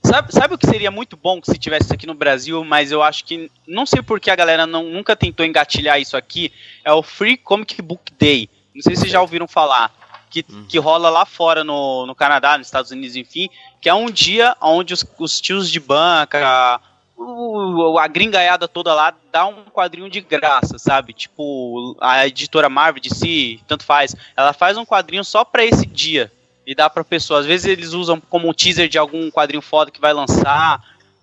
Sabe, sabe o que seria muito bom se tivesse isso aqui no Brasil, mas eu acho que. Não sei por que a galera não, nunca tentou engatilhar isso aqui. É o Free Comic Book Day. Não sei se vocês já ouviram falar. Que, que rola lá fora no, no Canadá, nos Estados Unidos, enfim. Que é um dia onde os, os tios de banca, o- a gringaiada toda lá dá um quadrinho de graça, sabe? Tipo, a editora Marvel de si, tanto faz. Ela faz um quadrinho só pra esse dia e dá pra pessoa. Às vezes eles usam como um teaser de algum quadrinho foda que vai lançar.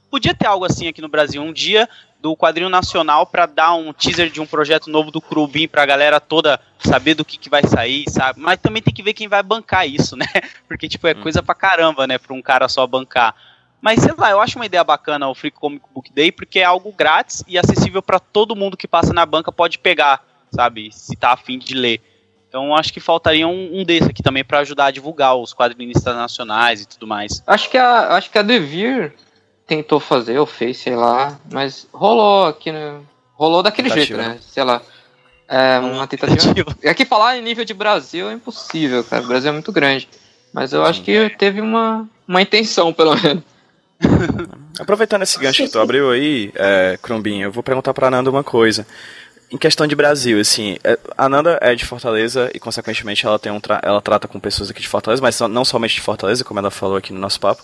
Podia ter algo assim aqui no Brasil, um dia do quadrinho nacional pra dar um teaser de um projeto novo do Crubim pra galera toda saber do que, que vai sair, sabe? Mas também tem que ver quem vai bancar isso, né? Porque, tipo, é coisa pra caramba, né? Pra um cara só bancar. Mas sei lá, eu acho uma ideia bacana o Free Comic Book Day, porque é algo grátis e acessível pra todo mundo que passa na banca pode pegar, sabe? Se tá afim de ler. Então acho que faltaria um, um desse aqui também pra ajudar a divulgar os quadrinistas nacionais e tudo mais. Acho que a, acho que a Devir tentou fazer, ou fez, sei lá, mas rolou aqui no. Rolou daquele Tentativa, jeito, né? Sei lá. É uma tentativa. É que falar em nível de Brasil é impossível, cara. O Brasil é muito grande. Mas eu acho que teve uma, uma intenção, pelo menos. Aproveitando esse gancho que tu abriu aí, é, Crumbinho, eu vou perguntar pra Nanda uma coisa. Em questão de Brasil, assim, é, a Nanda é de Fortaleza e, consequentemente, ela, tem um tra- ela trata com pessoas aqui de Fortaleza, mas não somente de Fortaleza, como ela falou aqui no nosso papo.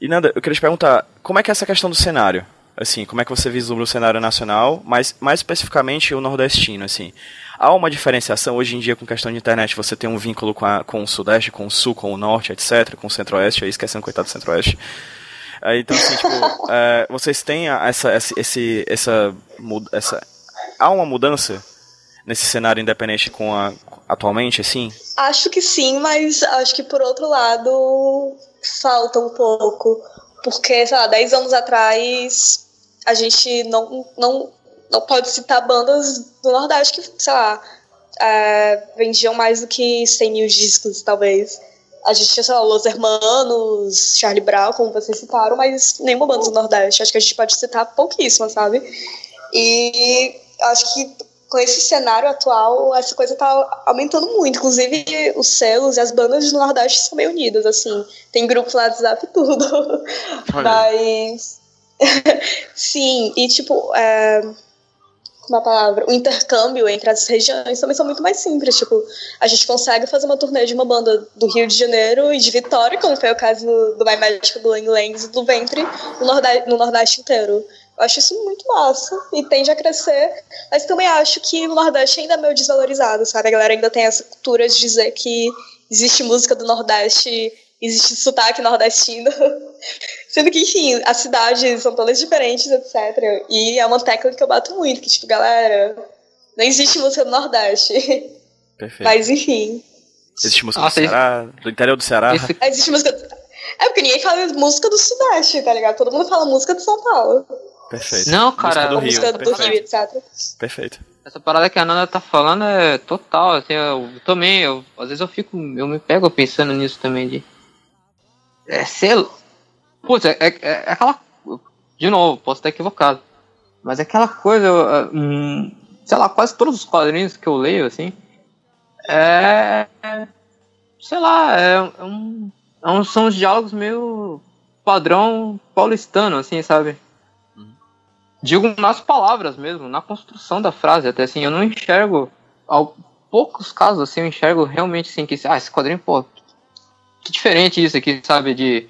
E, Nanda, eu queria te perguntar, como é que é essa questão do cenário? Assim, como é que você vislumbra o cenário nacional, mas mais especificamente o nordestino, assim? Há uma diferenciação hoje em dia com questão de internet, você tem um vínculo com, a- com o sudeste, com o sul, com o norte, etc., com o centro-oeste, aí esquecendo, coitado do centro-oeste. É, então, assim, tipo, é, vocês têm essa, essa, esse, essa, essa. Há uma mudança nesse cenário independente com a, atualmente, assim? Acho que sim, mas acho que por outro lado falta um pouco. Porque, sei lá, 10 anos atrás a gente não, não, não pode citar bandas do Nordeste que, sei lá, é, vendiam mais do que 100 mil discos, talvez. A gente tinha, sei lá, Los Hermanos, Charlie Brown, como vocês citaram, mas nenhuma banda do Nordeste. Acho que a gente pode citar pouquíssimas, sabe? E acho que com esse cenário atual, essa coisa tá aumentando muito. Inclusive, os selos e as bandas do Nordeste são meio unidas, assim. Tem grupo lá do WhatsApp e tudo. Mas. Sim, e tipo, é... como a palavra? O intercâmbio entre as regiões também são muito mais simples. Tipo, a gente consegue fazer uma turnê de uma banda do Rio de Janeiro e de Vitória, como foi o caso do, My Magic, do Lang Langs e do Ventre, no Nordeste, no Nordeste inteiro. Eu acho isso muito massa e tende a crescer, mas também acho que o Nordeste ainda é meio desvalorizado, sabe? A galera ainda tem essa cultura de dizer que existe música do Nordeste, existe sotaque nordestino. Sendo que, enfim, as cidades são todas diferentes, etc. E é uma tecla que eu bato muito, que, tipo, galera, não existe música do Nordeste. Perfeito. Mas, enfim. Existe música Nossa, do Ceará, do interior do Ceará? Esse, Existe música. É porque ninguém fala música do Sudeste, tá ligado? Todo mundo fala música de São Paulo. Perfeito. Não, música cara, do Ou Rio. música do perfeito. Rio, etc. Perfeito. essa parada que a Nanda tá falando é total. Assim, eu também, eu, às vezes eu fico, eu me pego pensando nisso também de. É, sei. Putz, é, é, é aquela. De novo, posso estar equivocado. Mas é aquela coisa. é, hum, sei lá, quase todos os quadrinhos que eu leio, assim. É. Sei lá, é, é um, é um- são os diálogos meio padrão paulistano, assim, sabe? Digo nas palavras mesmo, na construção da frase, até assim, eu não enxergo. al- poucos casos assim eu enxergo realmente assim que ah, esse quadrinho, pô, que diferente isso aqui, sabe, de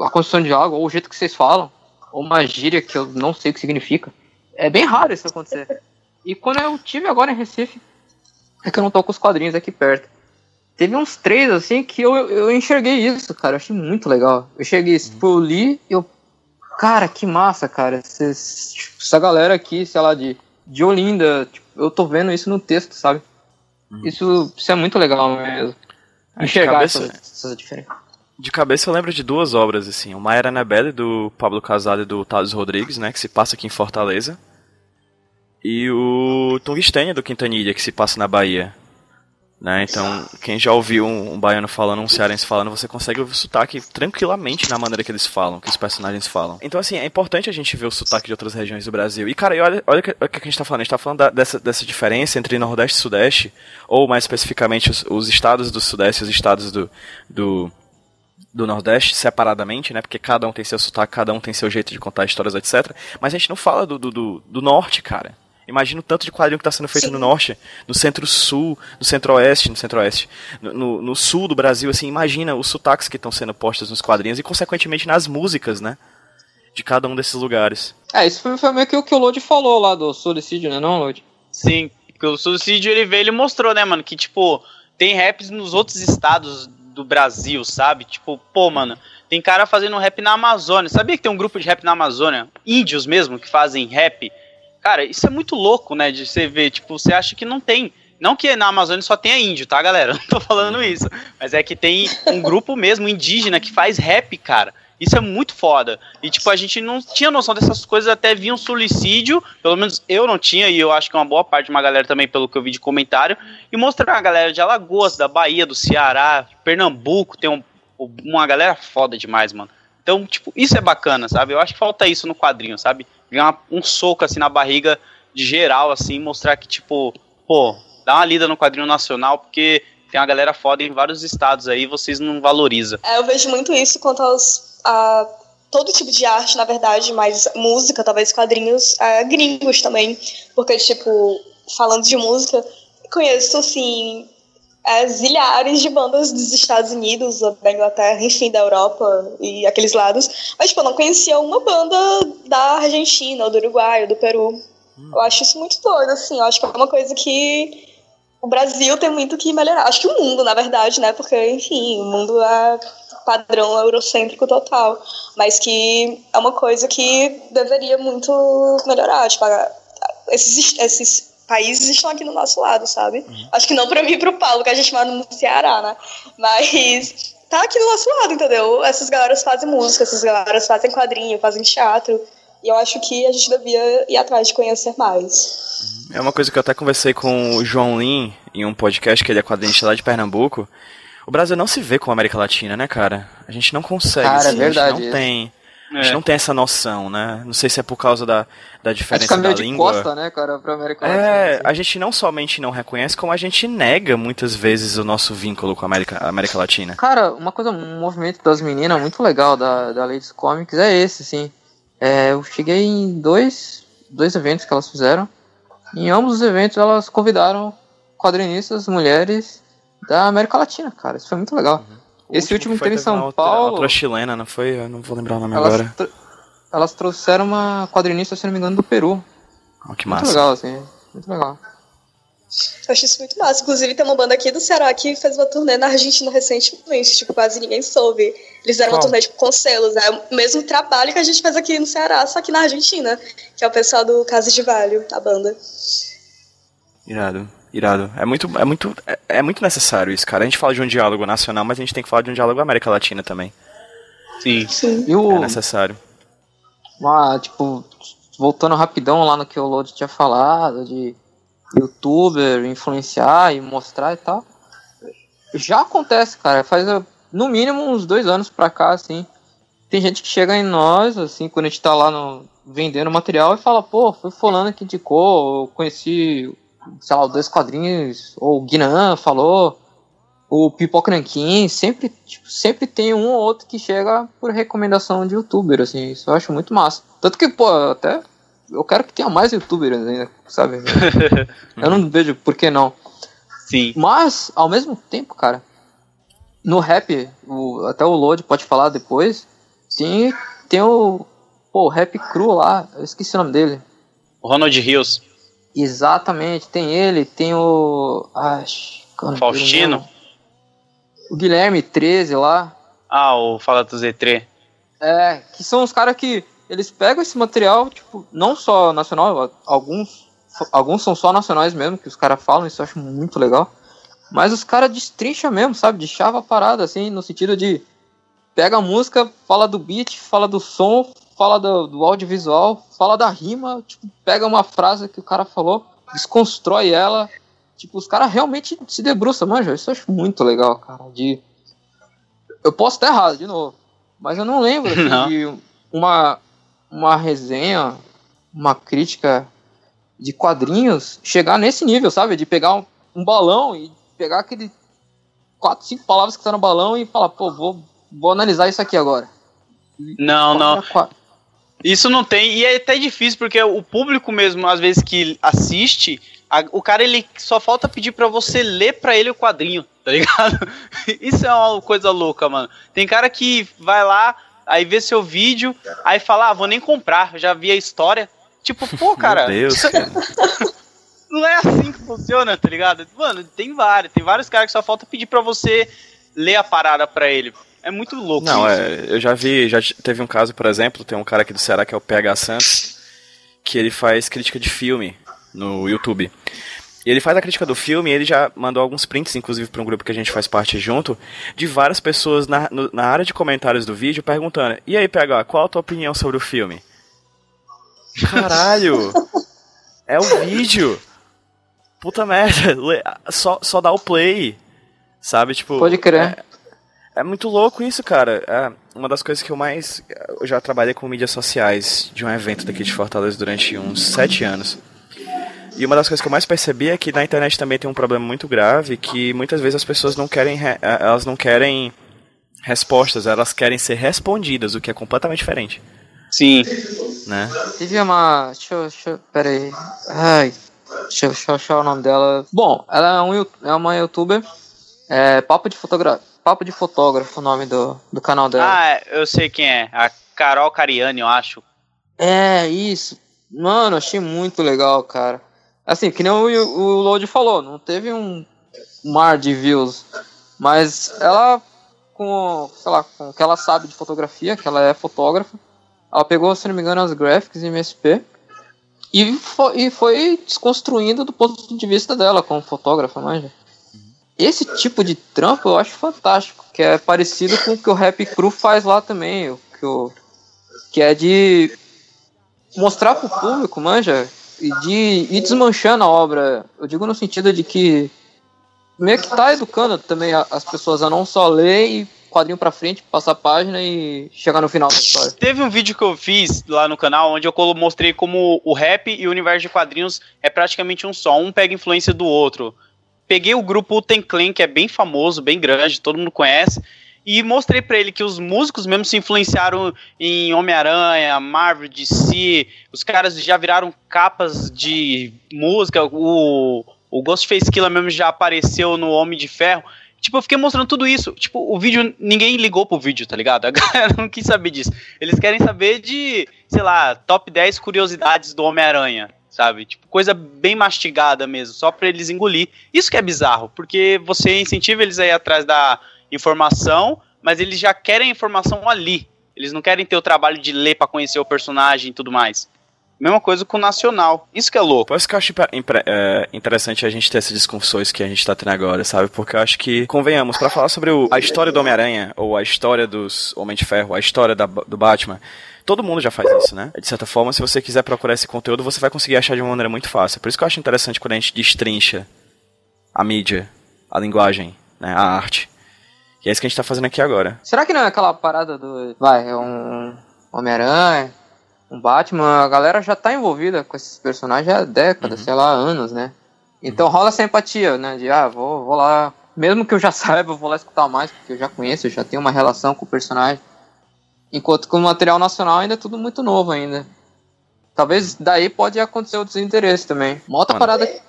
a construção de algo, ou o jeito que vocês falam, ou uma gíria que eu não sei o que significa. É bem raro isso acontecer. E quando eu tive agora em Recife, é que eu não tô com os quadrinhos aqui perto. Teve uns três, assim, que eu, eu enxerguei isso, cara. Eu achei muito legal. Eu cheguei, uhum. tipo, eu li eu. Cara, que massa, cara. Cês, tipo, essa galera aqui, sei lá, de, de Olinda, tipo, eu tô vendo isso no texto, sabe? Uhum. Isso, isso é muito legal mesmo. Enxergar cabeça, essa, essa diferença. De cabeça eu lembro de duas obras, assim. Uma era Annabelle, do Pablo Casado e do Thales Rodrigues, né? Que se passa aqui em Fortaleza. E o Tungstênio, do Quintanilha, que se passa na Bahia. Né? Então, quem já ouviu um, um, baiano falando, um cearense falando, você consegue ouvir o sotaque tranquilamente na maneira que eles falam, que os personagens falam. Então, assim, é importante a gente ver o sotaque de outras regiões do Brasil. E, cara, olha, olha o que, que a gente tá falando. A gente tá falando da, dessa, dessa diferença entre Nordeste e Sudeste, ou mais especificamente os, os estados do Sudeste e os estados do, do, do Nordeste separadamente, né? Porque cada um tem seu sotaque, cada um tem seu jeito de contar histórias, etc. Mas a gente não fala do, do, do, do Norte, cara. Imagina o tanto de quadrinho que está sendo feito Sim. no norte, no centro-sul, no centro-oeste, no centro-oeste, no, no, no, sul do Brasil, assim, imagina os sotaques que estão sendo postos nos quadrinhos e, consequentemente, nas músicas, né? De cada um desses lugares. É, isso foi, foi meio que o que o Lodi falou lá do suicídio, né, não, Lodi? Sim, porque o suicídio ele veio, ele mostrou, né, mano, que, tipo, tem raps nos outros estados do Brasil, sabe? Tipo, pô, mano, tem cara fazendo rap na Amazônia. Sabia que tem um grupo de rap na Amazônia? Índios mesmo, que fazem rap Cara, isso é muito louco, né? De você ver, tipo, você acha que não tem. Não que na Amazônia só tenha índio, tá, galera? Não tô falando isso. Mas é que tem um grupo mesmo indígena que faz rap, cara. Isso é muito foda. E, tipo, a gente não tinha noção dessas coisas até vir um suicídio. Pelo menos eu não tinha, e eu acho que uma boa parte de uma galera também, pelo que eu vi de comentário. E mostrar a galera de Alagoas, da Bahia, do Ceará, Pernambuco. Tem um, uma galera foda demais, mano. Então, tipo, isso é bacana, sabe? Eu acho que falta isso no quadrinho, sabe? ganhar um soco assim na barriga de geral, assim, mostrar que, tipo, pô, dá uma lida no quadrinho nacional, porque tem uma galera foda em vários estados aí, vocês não valorizam. É, eu vejo muito isso quanto aos. A todo tipo de arte, na verdade, mas música, talvez quadrinhos, é, gringos também. Porque, tipo, falando de música, conheço, assim, é, zilhares de bandas dos Estados Unidos, da Inglaterra, enfim, da Europa e aqueles lados. Mas, tipo, eu não conhecia uma banda da Argentina, ou do Uruguai, ou do Peru. Hum. Eu acho isso muito doido, assim. Eu acho que é uma coisa que o Brasil tem muito que melhorar. Acho que o mundo, na verdade, né? Porque, enfim, o mundo é padrão eurocêntrico total. Mas que é uma coisa que deveria muito melhorar. Tipo, esses, esses países estão aqui no nosso lado, sabe? Uhum. Acho que não para mim e pro Paulo, que a gente mora no Ceará, né? Mas tá aqui do nosso lado, entendeu? Essas galeras fazem música, essas galeras fazem quadrinho, fazem teatro. E eu acho que a gente devia ir atrás de conhecer mais. Uhum. É uma coisa que eu até conversei com o João Lin em um podcast que ele é quadrinista lá de Pernambuco. O Brasil não se vê como América Latina, né, cara? A gente não consegue, cara, assim, é verdade, a gente não tem a gente é. não tem essa noção, né? Não sei se é por causa da, da diferença da de língua. Costa, né, cara, pra América Latina. É, assim. a gente não somente não reconhece, como a gente nega muitas vezes o nosso vínculo com a América, a América Latina. Cara, uma coisa, um movimento das meninas muito legal da, da Ladies Comics é esse, assim. É, eu cheguei em dois, dois eventos que elas fizeram. Em ambos os eventos elas convidaram quadrinistas mulheres da América Latina, cara. Isso foi muito legal. Uhum. Esse último, último teve em São outra, Paulo. Outra chilena, não foi? Eu não vou lembrar o nome elas agora. Elas trouxeram uma quadrinista, se não me engano, do Peru. Oh, que massa. Muito legal, assim. Muito legal. Eu acho isso muito massa. Inclusive, tem uma banda aqui do Ceará que fez uma turnê na Argentina recentemente. Tipo, quase ninguém soube. Eles fizeram uma turnê tipo, com selos. É o mesmo trabalho que a gente fez aqui no Ceará, só que na Argentina. Que é o pessoal do Casa de Valho, a banda. Irado. Irado. É muito, é, muito, é, é, muito necessário isso, cara. A gente fala de um diálogo nacional, mas a gente tem que falar de um diálogo América Latina também. Sim. Sim. E o... É necessário. Uma, tipo, voltando rapidão lá no que o Lodi tinha falado, de youtuber influenciar e mostrar e tal. Já acontece, cara. Faz no mínimo uns dois anos pra cá, assim. Tem gente que chega em nós, assim, quando a gente tá lá no, vendendo material e fala, pô, foi fulano que indicou, eu conheci sei lá, dois quadrinhos, ou o Guinan falou, o Pipoca Nankin, sempre, tipo, sempre tem um ou outro que chega por recomendação de youtuber, assim, isso eu acho muito massa. Tanto que, pô, até eu quero que tenha mais youtubers ainda, sabe? eu não vejo por que não. Sim. Mas, ao mesmo tempo, cara, no rap, o- até o Lodi pode falar depois, sim, tem o, pô, o rap cru lá, eu esqueci o nome dele. Ronald Rios. Exatamente, tem ele, tem o. Dele Faustino? O Guilherme 13 lá. Ah, o Fala do Z3. É, que são os caras que eles pegam esse material, tipo, não só nacional, alguns, alguns são só nacionais mesmo, que os caras falam, isso eu acho muito legal. Mas os caras destrincham mesmo, sabe? De chava parada, assim, no sentido de pega a música, fala do beat, fala do som, fala do, do audiovisual, fala da rima, tipo, pega uma frase que o cara falou, desconstrói ela. Tipo, os caras realmente se debruçam, manja. Isso eu acho muito legal, cara. De... Eu posso estar errado, de novo. Mas eu não lembro assim, Não. de uma, uma resenha, uma crítica de quadrinhos chegar nesse nível, sabe? De pegar um, um balão e pegar aquele quatro, cinco palavras que tá no balão e falar, pô, vou, vou analisar isso aqui agora. Não, não. Quatro a quatro. Isso não tem, e é até difícil, porque o público mesmo, às vezes que assiste, a- o cara ele só falta pedir pra você ler pra ele o quadrinho, tá ligado? Isso é uma coisa louca, mano. Tem cara que vai lá, aí vê seu vídeo, aí fala, ah, vou nem comprar, já vi a história. Tipo, pô, cara, Meu Deus, cara. não é assim que funciona, tá ligado? Mano, tem vários, tem vários caras que só falta pedir pra você ler a parada pra ele. É muito louco Não, isso. é, eu já vi, já teve um caso, por exemplo, tem um cara aqui do Ceará que é o PH Santos, que ele faz crítica de filme no YouTube. E ele faz a crítica do filme e ele já mandou alguns prints, inclusive para um grupo que a gente faz parte junto, de várias pessoas na, no- na área de comentários do vídeo perguntando: E aí, PH, qual a tua opinião sobre o filme? Caralho! é o vídeo! Puta merda, só, só dá o play. Sabe, tipo. Pode crer. É muito louco isso, cara. É uma das coisas que eu mais. Eu já trabalhei com mídias sociais de um evento daqui de Fortaleza durante uns sete anos. E uma das coisas que eu mais percebi é que na internet também tem um problema muito grave que muitas vezes as pessoas não querem. re- eh, Elas não querem respostas, elas querem ser respondidas, o que é completamente diferente. Sim. Né? Teve uma. Deixa eu. Deixa eu pera aí. Ai. Deixa eu, achar o nome dela. Bom, ela é, um, é uma youtuber. É, papo de fotógrafo. Papo de fotógrafo, o nome do, do canal dela. Ah, eu sei quem é. A Carol Cariani, eu acho. É, isso. Mano, achei muito legal, cara. Assim, que nem o, o Load falou, não teve um mar de views. Mas ela, com, sei lá, com o que ela sabe de fotografia, que ela é fotógrafa, ela pegou, se não me engano, as graphics em MSP e foi, e foi desconstruindo do ponto de vista dela como fotógrafa, manja. Esse tipo de trampo eu acho fantástico, que é parecido com o que o Rap Cru faz lá também, o que, o, que é de mostrar pro público, manja, e de ir desmanchando a obra. Eu digo no sentido de que meio que tá educando também as pessoas a não só ler e quadrinho pra frente, passar a página e chegar no final da história. Teve um vídeo que eu fiz lá no canal onde eu mostrei como o rap e o universo de quadrinhos é praticamente um só, um pega influência do outro. Peguei o grupo Uten Clan, que é bem famoso, bem grande, todo mundo conhece, e mostrei pra ele que os músicos mesmo se influenciaram em Homem-Aranha, Marvel, DC, os caras já viraram capas de música, o, o Ghostface Killer mesmo já apareceu no Homem de Ferro. Tipo, eu fiquei mostrando tudo isso. Tipo, o vídeo, ninguém ligou pro vídeo, tá ligado? A galera não quis saber disso. Eles querem saber de, sei lá, top 10 curiosidades do Homem-Aranha, sabe? Tipo, coisa bem mastigada mesmo, só pra eles engolir. Isso que é bizarro, porque você incentiva eles a ir atrás da informação, mas eles já querem a informação ali. Eles não querem ter o trabalho de ler pra conhecer o personagem e tudo mais. Mesma coisa com o Nacional. Isso que é louco. Por isso que eu acho é, interessante a gente ter essas discussões que a gente tá tendo agora, sabe? Porque eu acho que, convenhamos, pra falar sobre o- a história do Homem-Aranha, ou a história dos Homem de Ferro, a história da- do Batman, todo mundo já faz isso, né? De certa forma, se você quiser procurar esse conteúdo, você vai conseguir achar de uma maneira muito fácil. Por isso que eu acho interessante quando a gente destrincha a mídia, a linguagem, né? a arte. E é isso que a gente tá fazendo aqui agora. Será que não é aquela parada do. Vai, é um Homem-Aranha, um Batman, a galera já tá envolvida com esses personagens há décadas, sei lá, anos, né? Então rola essa empatia, né? De ah, vou, vou lá. Mesmo que eu já saiba, eu vou lá escutar mais, porque eu já conheço, eu já tenho uma relação com o personagem. Enquanto que o material nacional ainda é tudo muito novo ainda. Talvez daí pode acontecer o desinteresse também. Uma outra Mano. parada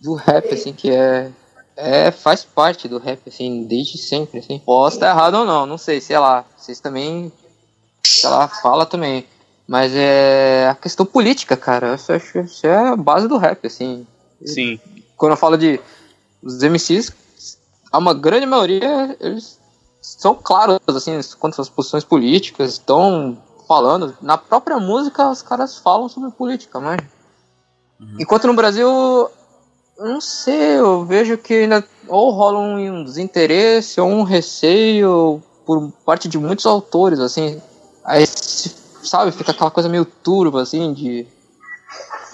do rap, assim, que é é, faz parte do rap, assim, desde sempre, assim. Posso estar errado ou não, não sei, sei lá. Vocês também, sei lá, fala também. Mas é a questão política, cara. Eu acho que isso é a base do rap, assim. Sim. Quando eu falo de os MCs, a uma grande maioria, eles são claros, assim, quanto às posições políticas, estão falando. Na própria música, os caras falam sobre política, mas... Enquanto no Brasil, não sei, eu vejo que ainda ou rola um desinteresse ou um receio por parte de muitos autores, assim. Aí, sabe, fica aquela coisa meio turva, assim, de.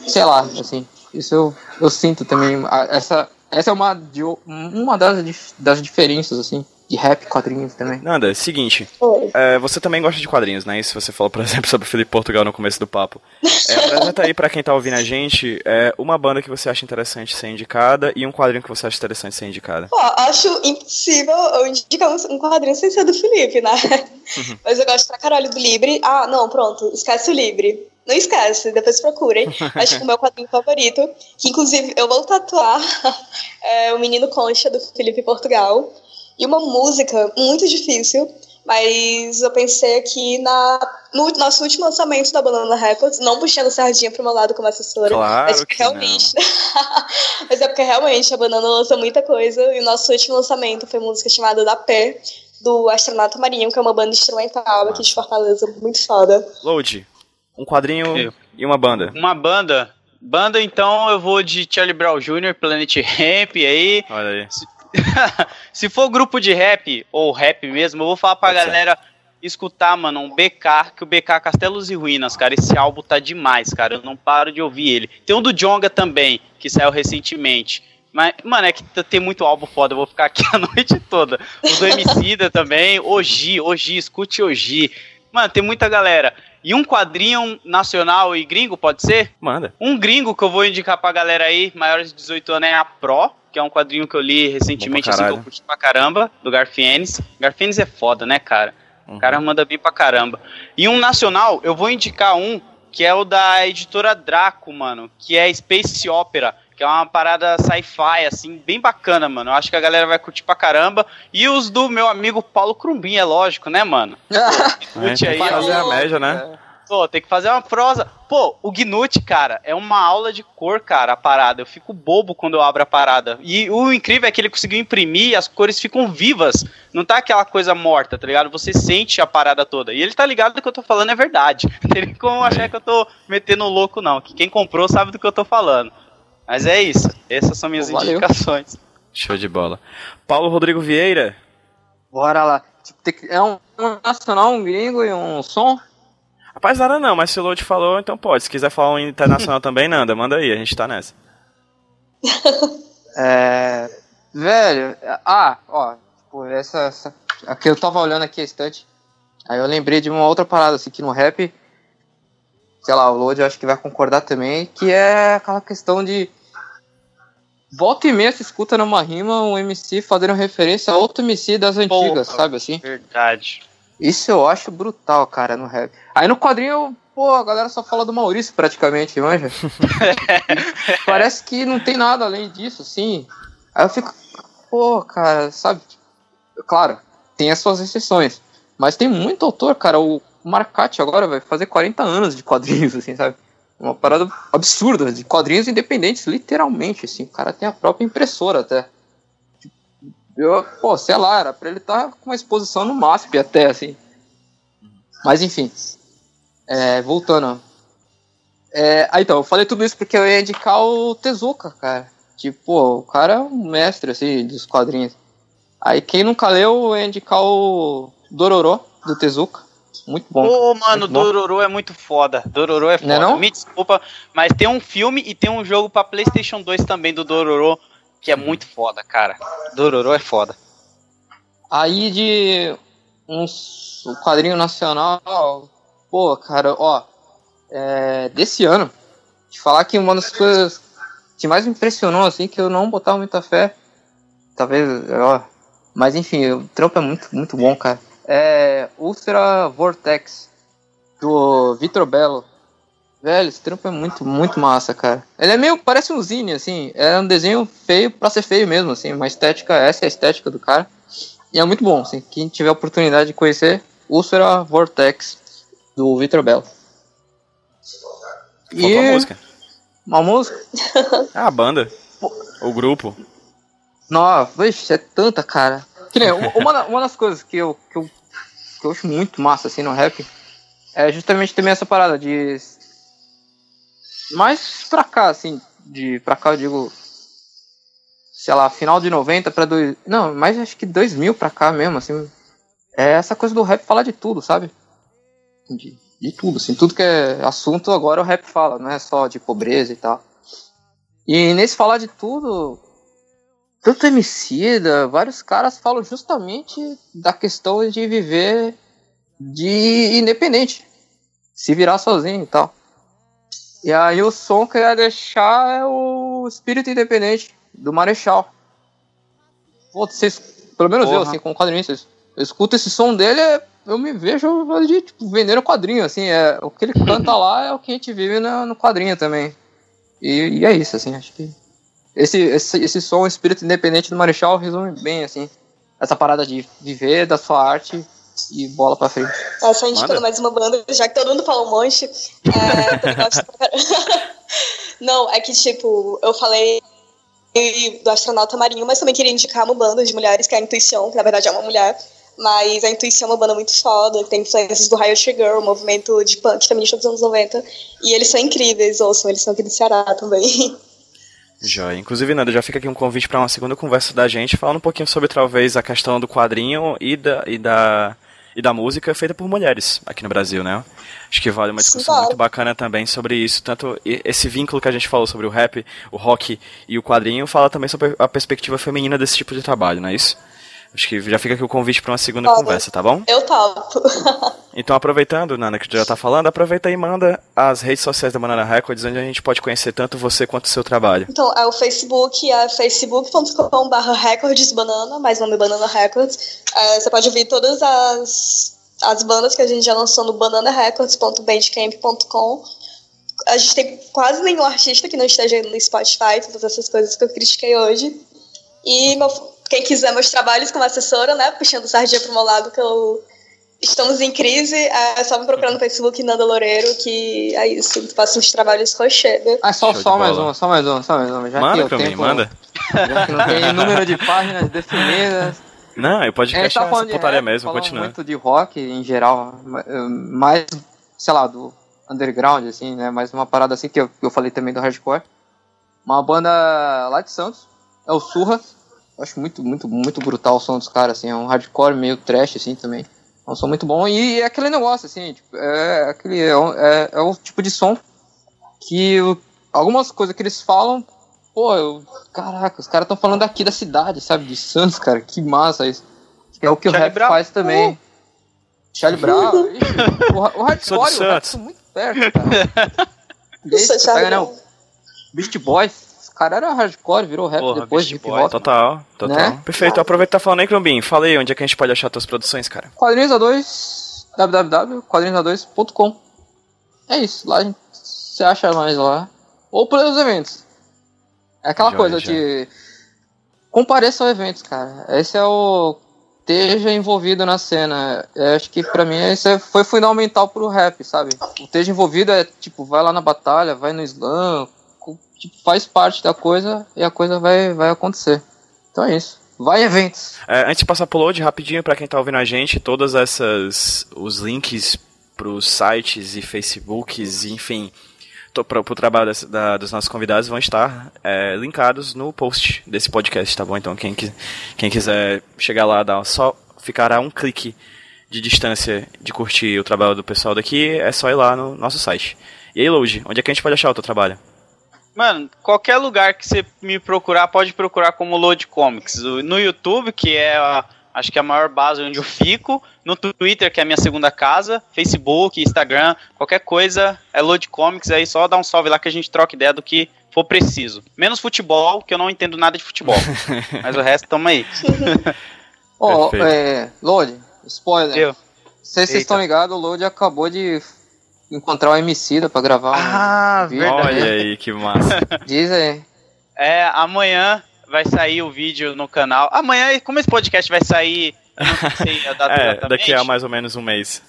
Sei lá, assim. Isso eu, eu sinto também. Essa, essa é uma, de- uma das, das diferenças, assim, de rap quadrinhos também. Nanda, é seguinte, é, você também gosta de quadrinhos, né? Isso você falou, por exemplo, sobre o Felipe Portugal no começo do papo. É, apresenta aí pra quem tá ouvindo a gente é, uma banda que você acha interessante ser indicada e um quadrinho que você acha interessante ser indicada. Pô, acho impossível eu indicar um um quadrinho sem ser do Felipe, né? Mas eu gosto pra caralho do Libre. Ah, não, pronto, esquece o Libre. Não esquece, depois procurem. Acho que o meu quadrinho favorito, que inclusive eu vou tatuar, é o Menino Concha, do Felipe Portugal. E uma música muito difícil, mas eu pensei aqui na, no nosso último lançamento da Banana Records, não puxando sardinha pro meu lado como assessora. Claro mas que realmente. mas é porque realmente a Banana lança muita coisa, e o nosso último lançamento foi música chamada Da Pé, do Astronauta Marinho, que é uma banda instrumental aqui de Fortaleza, muito foda. Load, um quadrinho Eu. e uma banda. Uma banda. Banda, então, eu vou de Charlie Brown Jr., Planet Ramp aí. Olha aí. Se for grupo de rap, ou rap mesmo, eu vou falar pra Pode ser. galera escutar, mano, um BK, que o BK Castelos e Ruínas, cara. Esse álbum tá demais, cara. Eu não paro de ouvir ele. Tem um do Jonga também, que saiu recentemente. Mas, mano, é que tem muito álbum foda, eu vou ficar aqui a noite toda. O do Emicida também, Oji, Oji, escute Oji. Mano, tem muita galera. E um quadrinho nacional e gringo, pode ser? Manda. Um gringo que eu vou indicar pra galera aí, maiores de 18 anos, é a Pro, que é um quadrinho que eu li recentemente, assim, que eu curti pra caramba, do Garfienes. Garfienes é foda, né, cara? Uhum. O cara manda bem pra caramba. E um nacional, eu vou indicar um, que é o da editora Draco, mano, que é Space Opera, que é uma parada sci-fi, assim, bem bacana, mano. Eu acho que a galera vai curtir pra caramba. E os do meu amigo Paulo Crumbin, é lógico, né, mano? É, Curte tem aí, fazer a média, né? Pô, tem que fazer uma prosa. Pô, o Gnut, cara, é uma aula de cor, cara, a parada. Eu fico bobo quando eu abro a parada. E o incrível é que ele conseguiu imprimir e as cores ficam vivas. Não tá aquela coisa morta, tá ligado? Você sente a parada toda. E ele tá ligado que eu tô falando é verdade. Não tem nem como achar que eu tô metendo louco, não. Que quem comprou sabe do que eu tô falando. Mas é isso. Essas são minhas valeu. indicações. Show de bola. Paulo Rodrigo Vieira. Bora lá. Tipo, é um nacional, um gringo e um som? Rapaz, nada não, mas se o Load falou, então pode. Se quiser falar um internacional também, Nanda, manda aí, a gente tá nessa. É. Velho, ah, ó, tipo, essa, essa. Aqui eu tava olhando aqui a estante. Aí eu lembrei de uma outra parada, assim, que no rap. Sei lá, o Load eu acho que vai concordar também, que é aquela questão de. Volta e meia se escuta numa rima um MC fazendo referência a outro MC das antigas, Porra. sabe assim? Verdade. Isso eu acho brutal, cara, no rap. Aí no quadrinho, pô, a galera só fala do Maurício praticamente, manja? Parece que não tem nada além disso, assim. Aí eu fico, pô, cara, sabe? Claro, tem as suas exceções. Mas tem muito autor, cara. O Marcati agora vai fazer 40 anos de quadrinhos, assim, sabe? Uma parada absurda, de quadrinhos independentes, literalmente, assim. O cara tem a própria impressora até. Eu, pô, sei lá, era pra ele estar com uma exposição no MASP até, assim. Mas enfim. É, voltando. É, ah, então, eu falei tudo isso porque eu ia indicar o Tezuka, cara. Tipo, o cara é um mestre, assim, dos quadrinhos. Aí quem nunca leu, eu ia indicar o Dororo, do Tezuka. Muito bom. Ô, mano, Muito bom. Dororo é muito foda. Dororo é foda. Não é não? Me desculpa, mas tem um filme e tem um jogo pra PlayStation 2 também do Dororo que é muito foda, cara. Dororo é foda. Aí de um quadrinho nacional, pô, cara, ó, é, desse ano, te falar que uma das coisas que mais me impressionou, assim, que eu não botava muita fé, talvez, ó, mas enfim, o trampo é muito, muito bom, cara. É Ultra Vortex, do Vitor Bello. Velho, esse trampo é muito, muito massa, cara. Ele é meio, parece um zine, assim. É um desenho feio pra ser feio mesmo, assim. Uma estética, essa é a estética do cara. E é muito bom, assim. Quem tiver a oportunidade de conhecer, Úlcera Vortex, do Victor Bell. Qual que é a música? Uma música? Ah, a banda. O grupo. Nossa, vixe, é tanta, cara. Que nem, uma, uma uma das coisas que eu, que, eu, que eu acho muito massa, assim, no rap, é justamente também essa parada de... Mais pra cá, assim, de pra cá eu digo... Sei lá, final de 90 pra... Dois, não, mais acho que 2000 pra cá mesmo, assim. É essa coisa do rap falar de tudo, sabe? De, de tudo, assim. Tudo que é assunto agora o rap fala, não é só de pobreza e tal. E nesse falar de tudo, tanto Emicida, vários caras falam justamente da questão de viver de independente, se virar sozinho e tal. E aí o som que eu ia deixar é o espírito independente do Marechal. Pô, vocês, pelo menos eu, Porra. assim, como quadrinista, eu escuto esse som dele, eu me vejo ali, tipo, vendendo quadrinho, assim, é, o que ele canta lá é o que a gente vive no, no quadrinho também. E, e é isso, assim, acho que esse, esse, esse som, espírito independente do Marechal, resume bem, assim, essa parada de viver da sua arte e bola pra frente. É, só indicando mais uma banda, já que todo mundo falou um monte. É. Não, é que, tipo, eu falei do astronauta marinho, mas também queria indicar uma banda de mulheres, que é a Intuição, que na verdade é uma mulher. Mas a Intuição é uma banda muito foda, que tem influências do Riot Girl, o movimento de punk feminista dos anos 90. E eles são incríveis, ouçam, eles são aqui do Ceará também. Joia. Inclusive, Nanda, já fica aqui um convite para uma segunda conversa da gente, falando um pouquinho sobre talvez a questão do quadrinho e da, e da, e da música feita por mulheres aqui no Brasil, né? Acho que vale uma Sim, discussão claro. muito bacana também sobre isso. Tanto esse vínculo que a gente falou sobre o rap, o rock e o quadrinho, fala também sobre a perspectiva feminina desse tipo de trabalho, não é isso? Acho que já fica aqui o convite para uma segunda Vale. conversa, tá bom? Eu topo. Então, aproveitando, Nana, que tu já tá falando, aproveita e manda as redes sociais da Banana Records, onde a gente pode conhecer tanto você quanto o seu trabalho. Então, é o Facebook, é facebook.com.br recordesbanana, mais nome Banana Records. É, você pode ouvir todas as, as bandas que a gente já lançou no bananarecords.bandcamp.com. A gente tem quase nenhum artista que não esteja no Spotify, todas essas coisas que eu critiquei hoje. E meu- quem quiser meus trabalhos como assessora, né, puxando sardinha pro meu lado, que eu... Estamos em crise, é só me procurar no Facebook Nanda Loureiro, que é isso, faço uns trabalhos com chega. Ah, só, só mais uma, só mais uma, só mais uma. Já que manda mim, tempo- manda. Já que não tem número de páginas definidas. Não, gente podcast tá é essa falando de putaria rap, mesmo, continua. muito de rock em geral, eh, mais, sei lá, do underground, assim, né? Mais uma parada assim que eu, que eu falei também do hardcore. Uma banda lá de Santos, é o Surra. Eu acho muito, muito, muito brutal o som dos caras, assim. É um hardcore meio trash, assim, também. É um som muito bom. E é aquele negócio, assim, tipo, é, aquele, é, é, é o tipo de som que o- algumas coisas que eles falam, pô, eu, caraca, os caras estão falando daqui da cidade, sabe? De Santos, cara, que massa isso. É o que o Charlie rap Brown. faz também. Charlie Brown, o, o hardcore e o rap muito perto, cara. Pega, né, Charlie o Beast Boys, os caras eram hardcore, virou rap Porra, depois, Beast hip hop. Total, total. Né? Perfeito, aproveita que tá falando aí, Crumbin. Fala aí onde é que a gente pode achar tuas produções, cara. Quadrinhos A2, www.quadrinhosa2.com. É isso, lá a gente, você acha mais lá. Ou pelos eventos. É aquela coisa de. Compareça ao eventos, cara. Esse é o. Esteja envolvido na cena. Eu acho que pra mim isso é- foi fundamental pro rap, sabe? O esteja envolvido é tipo, vai lá na batalha, vai no slam, tipo, faz parte da coisa e a coisa vai, vai acontecer. Então é isso. Vai eventos. É, antes de passar pro load, rapidinho, pra quem tá ouvindo a gente, todas essas. os links pros sites e Facebooks, enfim, to, pro, pro trabalho desse- da- dos nossos convidados vão estar é, linkados no post desse podcast, tá bom? Então quem, quem quiser chegar lá, dá só ficar a um clique de distância de curtir o trabalho do pessoal daqui, é só ir lá no nosso site. E aí, Load, onde é que a gente pode achar o teu trabalho? Mano, qualquer lugar que você me procurar, pode procurar como Load Comics. No YouTube, que é a, acho que é a maior base onde eu fico. No Twitter, que é a minha segunda casa. Facebook, Instagram, qualquer coisa é Load Comics. Aí só dá um salve lá que a gente troca ideia do que for preciso. Menos futebol, que eu não entendo nada de futebol. Mas o resto, tamo aí. Ó, Perfeito. é. Load, spoiler. Eu. Não sei se vocês estão ligados, o Load acabou de, encontrar o Emicida pra gravar Ah, um vídeo. verdade. Olha aí, que massa. Diz aí. É, amanhã vai sair o vídeo no canal. Amanhã, como esse podcast vai sair, não sei a data É, daqui a mais ou menos um mês.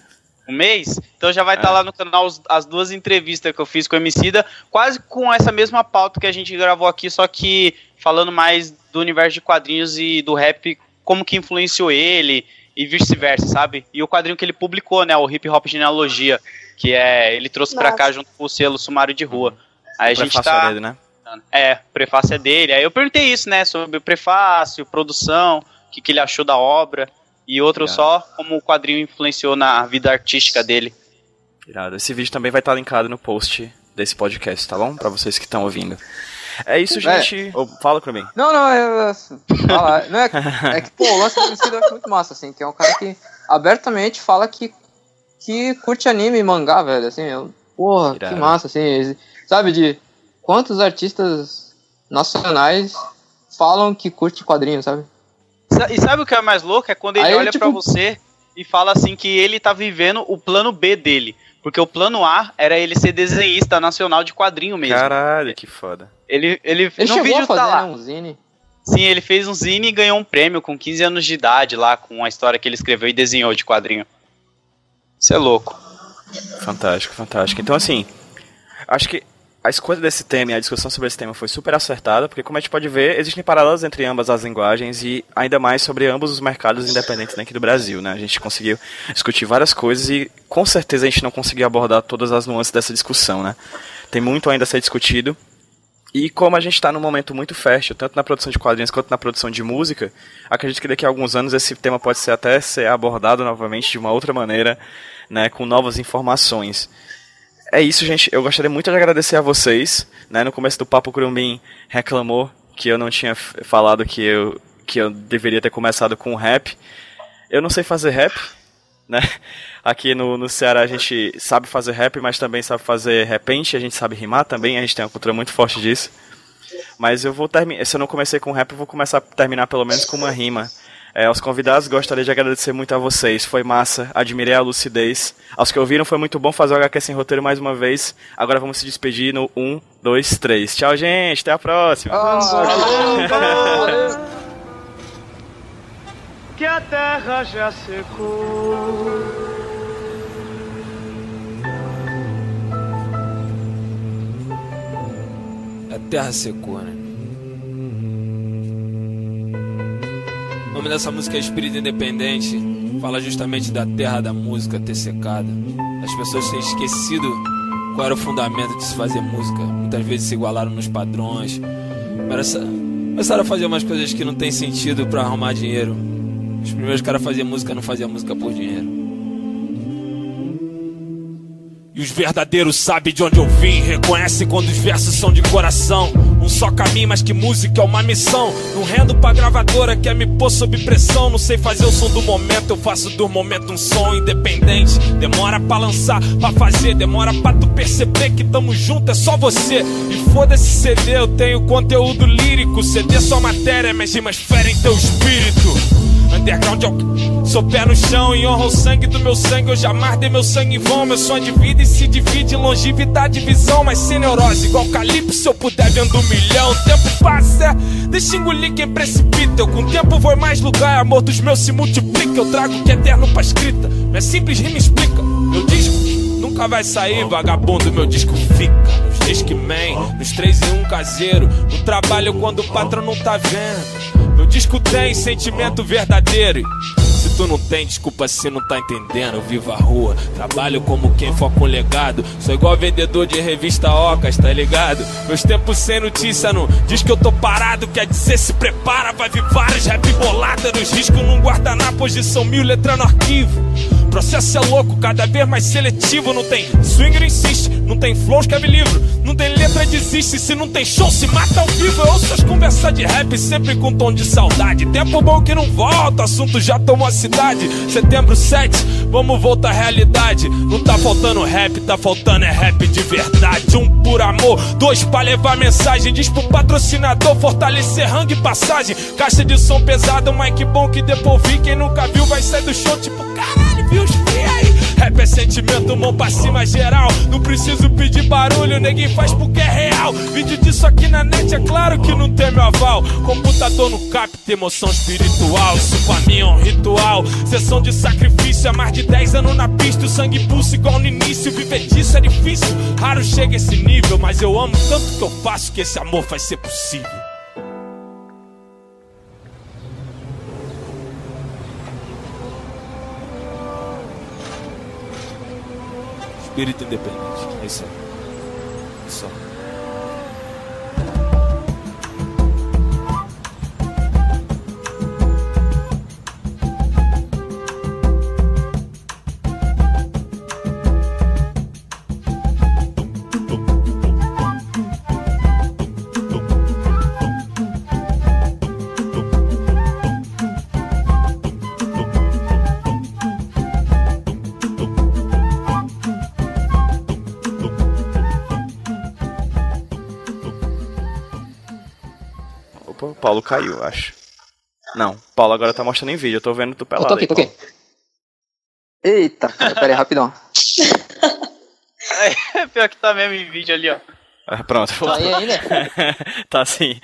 um mês, então já vai estar É. lá no canal os- as duas entrevistas que eu fiz com o Emicida, quase com essa mesma pauta que a gente gravou aqui, só que falando mais do universo de quadrinhos e do rap, como que influenciou ele e vice-versa, sabe? E o quadrinho que ele publicou, né, o Hip Hop Genealogia, que é, ele trouxe pra Nossa. cá junto com o selo Sumário de Rua. Aí a gente Prefácio tá... dele, né? É, o prefácio é dele. Aí eu perguntei isso, né? Sobre o prefácio, produção, o que, que ele achou da obra. E outro Irado. só, como o quadrinho influenciou na vida artística dele. Irado. Esse vídeo também vai estar linkado no post desse podcast, tá bom? Pra vocês que estão ouvindo. É isso, gente. Ô, fala pra mim. Não, não, é. é- fala, não é, é que, pô, o lance do Emicida eu acho muito massa, assim, que é um cara que abertamente fala que, que curte anime e mangá, velho, assim, eu, porra, Irado. que massa, assim, sabe, de quantos artistas nacionais falam que curte quadrinhos, sabe? Sa- E sabe o que é mais louco? É quando ele Aí, olha tipo- pra você e fala assim que ele tá vivendo o plano B dele. Porque o plano A era ele ser desenhista nacional de quadrinho mesmo. Caralho, que foda. Ele, ele, Ele no vídeo a fazer, tá lá. né, um zine. Sim, ele fez um zine e ganhou um prêmio com 15 anos de idade lá, com a história que ele escreveu e desenhou de quadrinho. Isso é louco. Fantástico, fantástico. Então, assim, acho que a escolha desse tema e a discussão sobre esse tema foi super acertada, porque, como a gente pode ver, existem paralelos entre ambas as linguagens e ainda mais sobre ambos os mercados independentes daqui do Brasil, né? A gente conseguiu discutir várias coisas e, com certeza, a gente não conseguiu abordar todas as nuances dessa discussão, né? Tem muito ainda a ser discutido. E como a gente está num momento muito fértil, tanto na produção de quadrinhos quanto na produção de música, acredito que daqui a alguns anos esse tema pode ser até ser abordado novamente de uma outra maneira, né, com novas informações. É isso, gente. Eu gostaria muito de agradecer a vocês. Né? No começo do Papo Curumbim reclamou que eu não tinha falado que eu, que eu deveria ter começado com rap. Eu não sei fazer rap, né? Aqui no, no Ceará a gente sabe fazer rap, mas também sabe fazer repente, a gente sabe rimar também, a gente tem uma cultura muito forte disso. Mas eu vou terminar. Se eu não comecei com rap, eu vou começar a terminar pelo menos com uma rima. É, aos convidados, gostaria de agradecer muito a vocês. Foi massa, admirei a lucidez. Aos que ouviram, foi muito bom fazer o HQ sem roteiro mais uma vez. Agora vamos se despedir no 1, 2, 3. Tchau, gente. Até a próxima. Que a terra já secou. A terra secou, né? O nome dessa música é Espírito Independente. Fala justamente da terra da música ter secado. As pessoas têm esquecido qual era o fundamento de se fazer música. Muitas vezes se igualaram nos padrões. Começa- Começaram a fazer umas coisas que não tem sentido pra arrumar dinheiro. Os primeiros caras faziam música não faziam música por dinheiro. E os verdadeiros sabem de onde eu vim, reconhecem quando os versos são de coração. Um só caminho, mas que música é uma missão. Não rendo pra gravadora, quer me pôr sob pressão. Não sei fazer o som do momento, eu faço do momento um som independente. Demora pra lançar, pra fazer, demora pra tu perceber que tamo junto, é só você. E foda-se CD, eu tenho conteúdo lírico. CD é só matéria, mas rimas ferem teu espírito. Underground é o Sou pé no chão e honro o sangue do meu sangue. Eu jamais dei meu sangue em vão. Meu sonho de vida e se divide em longevidade e visão. Mas sem neurose, igual Calypso, se eu puder vendo um milhão. O tempo passa, deixa engolir quem precipita. Eu com o tempo vou em mais lugar. Amor dos meus se multiplica. Eu trago o que é eterno pra escrita. Não é simples, rima explica. Meu disco nunca vai sair, vagabundo. Meu disco fica Discman, nos 3 em 1 caseiro. No trabalho quando o patrão não tá vendo. Meu disco tem sentimento verdadeiro. Se tu não tem, desculpa se não tá entendendo. Eu vivo a rua, trabalho como quem foca um legado. Sou igual vendedor de revista Ocas, tá ligado? Meus tempos sem notícia não diz que eu tô parado. Quer dizer, se prepara, vai vir vários rap bolada nos riscos num guardanapo. Posição mil, letra no arquivo. Processo é louco, cada vez mais seletivo. Não tem swinger, insiste. Não tem flow, escreve livro. Não tem letra, desiste. Se não tem show, se mata ao vivo. Eu ouço as conversas de rap sempre com tom de saudade. Tempo bom que não volta, assunto já tomou a cidade. Setembro 7, vamos voltar à realidade. Não tá faltando rap, tá faltando é rap de verdade. Um por amor, dois pra levar mensagem. Diz pro patrocinador fortalecer rangue e passagem. Caixa de som pesado, mic bom que depois vi. Quem nunca viu vai sair do show tipo caralho, viu os cria aí. Rap é sentimento, mão pra cima geral. Não preciso pedir barulho, ninguém faz porque é real. Vídeo disso aqui na net, é claro que não tem meu aval. Computador no capta emoção espiritual. Isso pra mim é um ritual. Sessão de sacrifício, há mais de 10 anos na pista. O sangue pulsa igual no início. Viver disso é difícil. Raro chega esse nível, mas eu amo tanto que eu faço que esse amor vai ser possível. Espírito independente. É isso aí. Só. Opa, o Paulo caiu, eu acho. Não, o Paulo agora tá mostrando em vídeo, eu tô vendo tu Eu pelado. tô aqui, aí, tô aqui. Eita, cara, pera aí, rapidão. É, pior que tá mesmo em vídeo ali, ó. Ah, Pronto, Tá aí ainda? tá assim.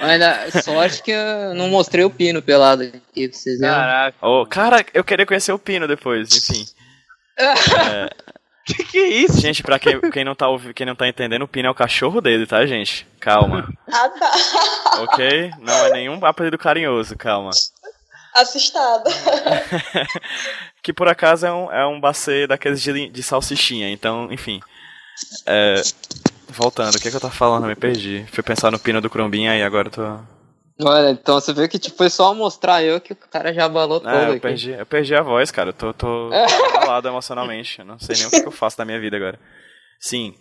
Ainda, sorte que eu não mostrei o pino pelado aqui pra vocês verem. Caraca. Oh, cara, eu queria conhecer o Pino depois, enfim. Que que é isso? Gente, pra quem, quem, não tá, ouvi- quem não tá entendendo, o Pino é o cachorro dele, tá, gente? Calma, Ah, tá. ok? Não é nenhum apelido carinhoso, calma. Assustada. Que por acaso é um, é um bacê daqueles de, de salsichinha, então, enfim. É, voltando, o que, é que eu tava falando? Eu me perdi. Fui pensar no Pino do Crombinha e agora eu tô. Olha, então você vê que tipo, foi só mostrar eu que o cara já abalou todo É, eu aqui. perdi, eu perdi a voz, cara. Eu tô, tô abalado emocionalmente. Eu não sei nem o que, que eu faço da minha vida agora. Sim,